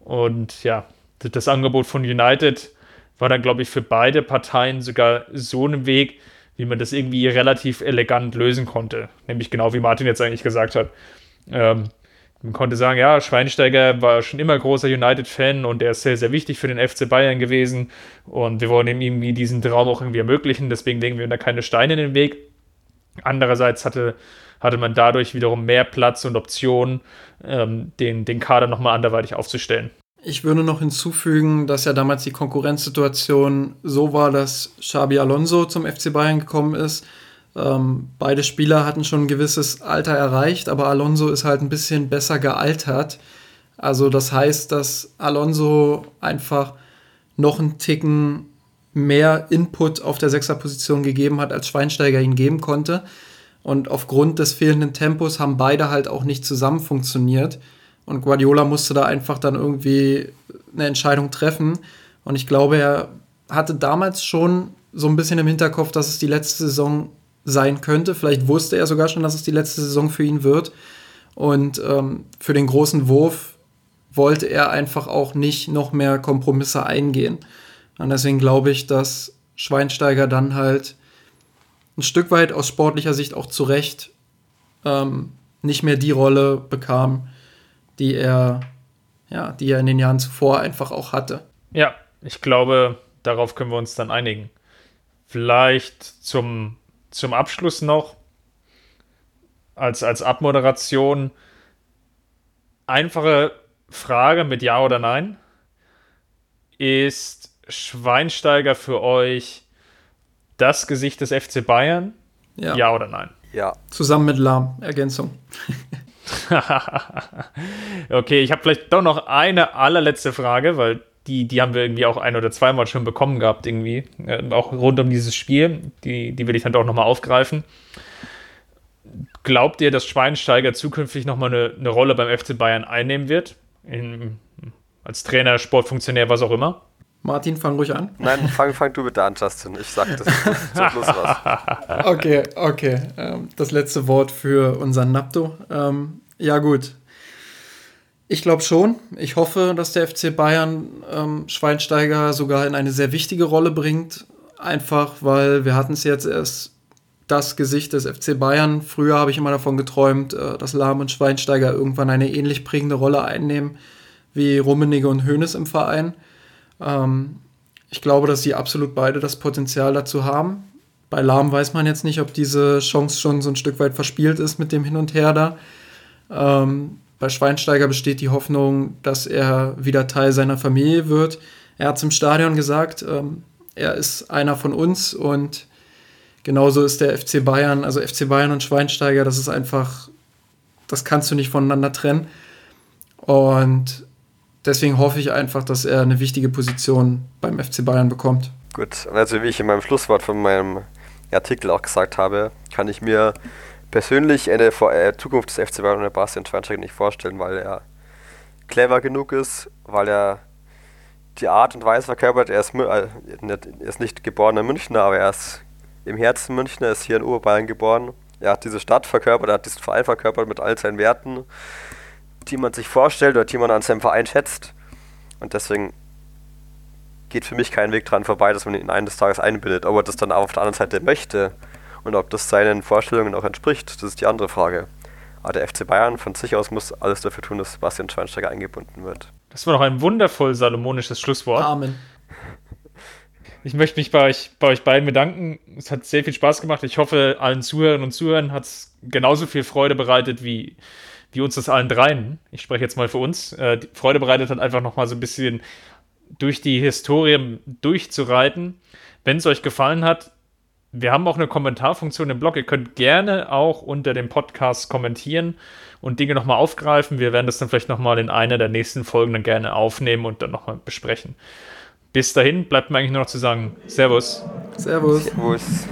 Und ja, das Angebot von United war dann, glaube ich, für beide Parteien sogar so ein Weg, wie man das irgendwie relativ elegant lösen konnte. Nämlich genau wie Martin jetzt eigentlich gesagt hat. Ähm, man konnte sagen, ja, Schweinsteiger war schon immer großer United-Fan und er ist sehr, sehr wichtig für den FC Bayern gewesen. Und wir wollen ihm irgendwie diesen Traum auch irgendwie ermöglichen, deswegen legen wir da keine Steine in den Weg. Andererseits hatte, hatte man dadurch wiederum mehr Platz und Optionen, ähm, den, den Kader nochmal anderweitig aufzustellen. Ich würde noch hinzufügen, dass ja damals die Konkurrenzsituation so war, dass Xabi Alonso zum FC Bayern gekommen ist ähm, beide Spieler hatten schon ein gewisses Alter erreicht, aber Alonso ist halt ein bisschen besser gealtert. Also das heißt, dass Alonso einfach noch einen Ticken mehr Input auf der Sechserposition gegeben hat, als Schweinsteiger ihn geben konnte. Und aufgrund des fehlenden Tempos haben beide halt auch nicht zusammen funktioniert. Und Guardiola musste da einfach dann irgendwie eine Entscheidung treffen. Und ich glaube, er hatte damals schon so ein bisschen im Hinterkopf, dass es die letzte Saison sein könnte. Vielleicht wusste er sogar schon, dass es die letzte Saison für ihn wird. Und ähm, für den großen Wurf wollte er einfach auch nicht noch mehr Kompromisse eingehen. Und deswegen glaube ich, dass Schweinsteiger dann halt ein Stück weit aus sportlicher Sicht auch zu Recht ähm, nicht mehr die Rolle bekam, die er, ja, die er in den Jahren zuvor einfach auch hatte. Ja, ich glaube, darauf können wir uns dann einigen. Vielleicht zum zum Abschluss noch als, als Abmoderation einfache Frage mit Ja oder Nein. Ist Schweinsteiger für euch das Gesicht des FC Bayern? Ja, ja oder nein? Ja. Zusammen mit Lahm, Ergänzung. okay, ich habe vielleicht doch noch eine allerletzte Frage, weil die, die haben wir irgendwie auch ein oder zweimal schon bekommen gehabt, irgendwie. Äh, auch rund um dieses Spiel. Die, die will ich dann doch nochmal aufgreifen. Glaubt ihr, dass Schweinsteiger zukünftig nochmal eine, eine Rolle beim FC Bayern einnehmen wird? In, als Trainer, Sportfunktionär, was auch immer? Martin, fang ruhig an. Nein, fang, fang du bitte an, Justin. Ich sag das zum Schluss was. Okay, okay. Ähm, das letzte Wort für unseren Napto. Ähm, ja, gut. Ich glaube schon. Ich hoffe, dass der FC Bayern ähm, Schweinsteiger sogar in eine sehr wichtige Rolle bringt. Einfach, weil wir hatten es jetzt erst das Gesicht des FC Bayern. Früher habe ich immer davon geträumt, äh, dass Lahm und Schweinsteiger irgendwann eine ähnlich prägende Rolle einnehmen wie Rummenigge und Hoeneß im Verein. Ähm, ich glaube, dass sie absolut beide das Potenzial dazu haben. Bei Lahm weiß man jetzt nicht, ob diese Chance schon so ein Stück weit verspielt ist mit dem Hin und Her da. Ähm, bei Schweinsteiger besteht die Hoffnung, dass er wieder Teil seiner Familie wird. Er hat zum Stadion gesagt, ähm, er ist einer von uns und genauso ist der FC Bayern, also FC Bayern und Schweinsteiger, das ist einfach, das kannst du nicht voneinander trennen. Und deswegen hoffe ich einfach, dass er eine wichtige Position beim FC Bayern bekommt. Gut, also wie ich in meinem Schlusswort von meinem Artikel auch gesagt habe, kann ich mir persönlich eine äh, Zukunft des FC Bayern ohne Bastian Schweinsteiger nicht vorstellen, weil er clever genug ist, weil er die Art und Weise verkörpert. Er ist, äh, er ist nicht geborener Münchner, aber er ist im Herzen Münchner, ist hier in Oberbayern geboren. Er hat diese Stadt verkörpert, er hat diesen Verein verkörpert mit all seinen Werten, die man sich vorstellt oder die man an seinem Verein schätzt. Und deswegen geht für mich kein Weg dran vorbei, dass man ihn eines Tages einbindet. Ob er das dann auf der anderen Seite möchte und ob das seinen Vorstellungen auch entspricht, das ist die andere Frage. Aber der FC Bayern von sich aus muss alles dafür tun, dass Sebastian Schweinsteiger eingebunden wird. Das war doch ein wundervoll salomonisches Schlusswort. Amen. Ich möchte mich bei euch, bei euch beiden bedanken. Es hat sehr viel Spaß gemacht. Ich hoffe, allen Zuhörern und Zuhörern hat es genauso viel Freude bereitet wie, wie uns das allen dreien. Ich spreche jetzt mal für uns. Äh, Freude bereitet hat einfach nochmal so ein bisschen durch die Historie durchzureiten. Wenn es euch gefallen hat, wir haben auch eine Kommentarfunktion im Blog. Ihr könnt gerne auch unter dem Podcast kommentieren und Dinge nochmal aufgreifen. Wir werden das dann vielleicht nochmal in einer der nächsten Folgen dann gerne aufnehmen und dann nochmal besprechen. Bis dahin bleibt mir eigentlich nur noch zu sagen, Servus. Servus. Servus.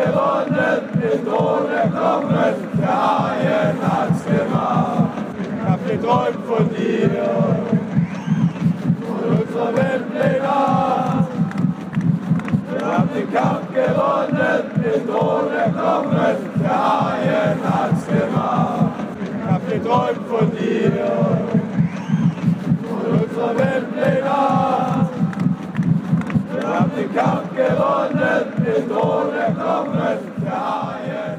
Gewonnen, den Thron erklommen, der Haien hat's gemacht. Ich hab geträumt von dir, von unserer Weltpläne. Wir haben den Kampf gewonnen, den Thron erklommen, der Haien hat's gemacht. Ich hab geträumt von dir, von unserer Weltpläne. Wir haben den Kampf gewonnen, den Tod erkommen, der ARD.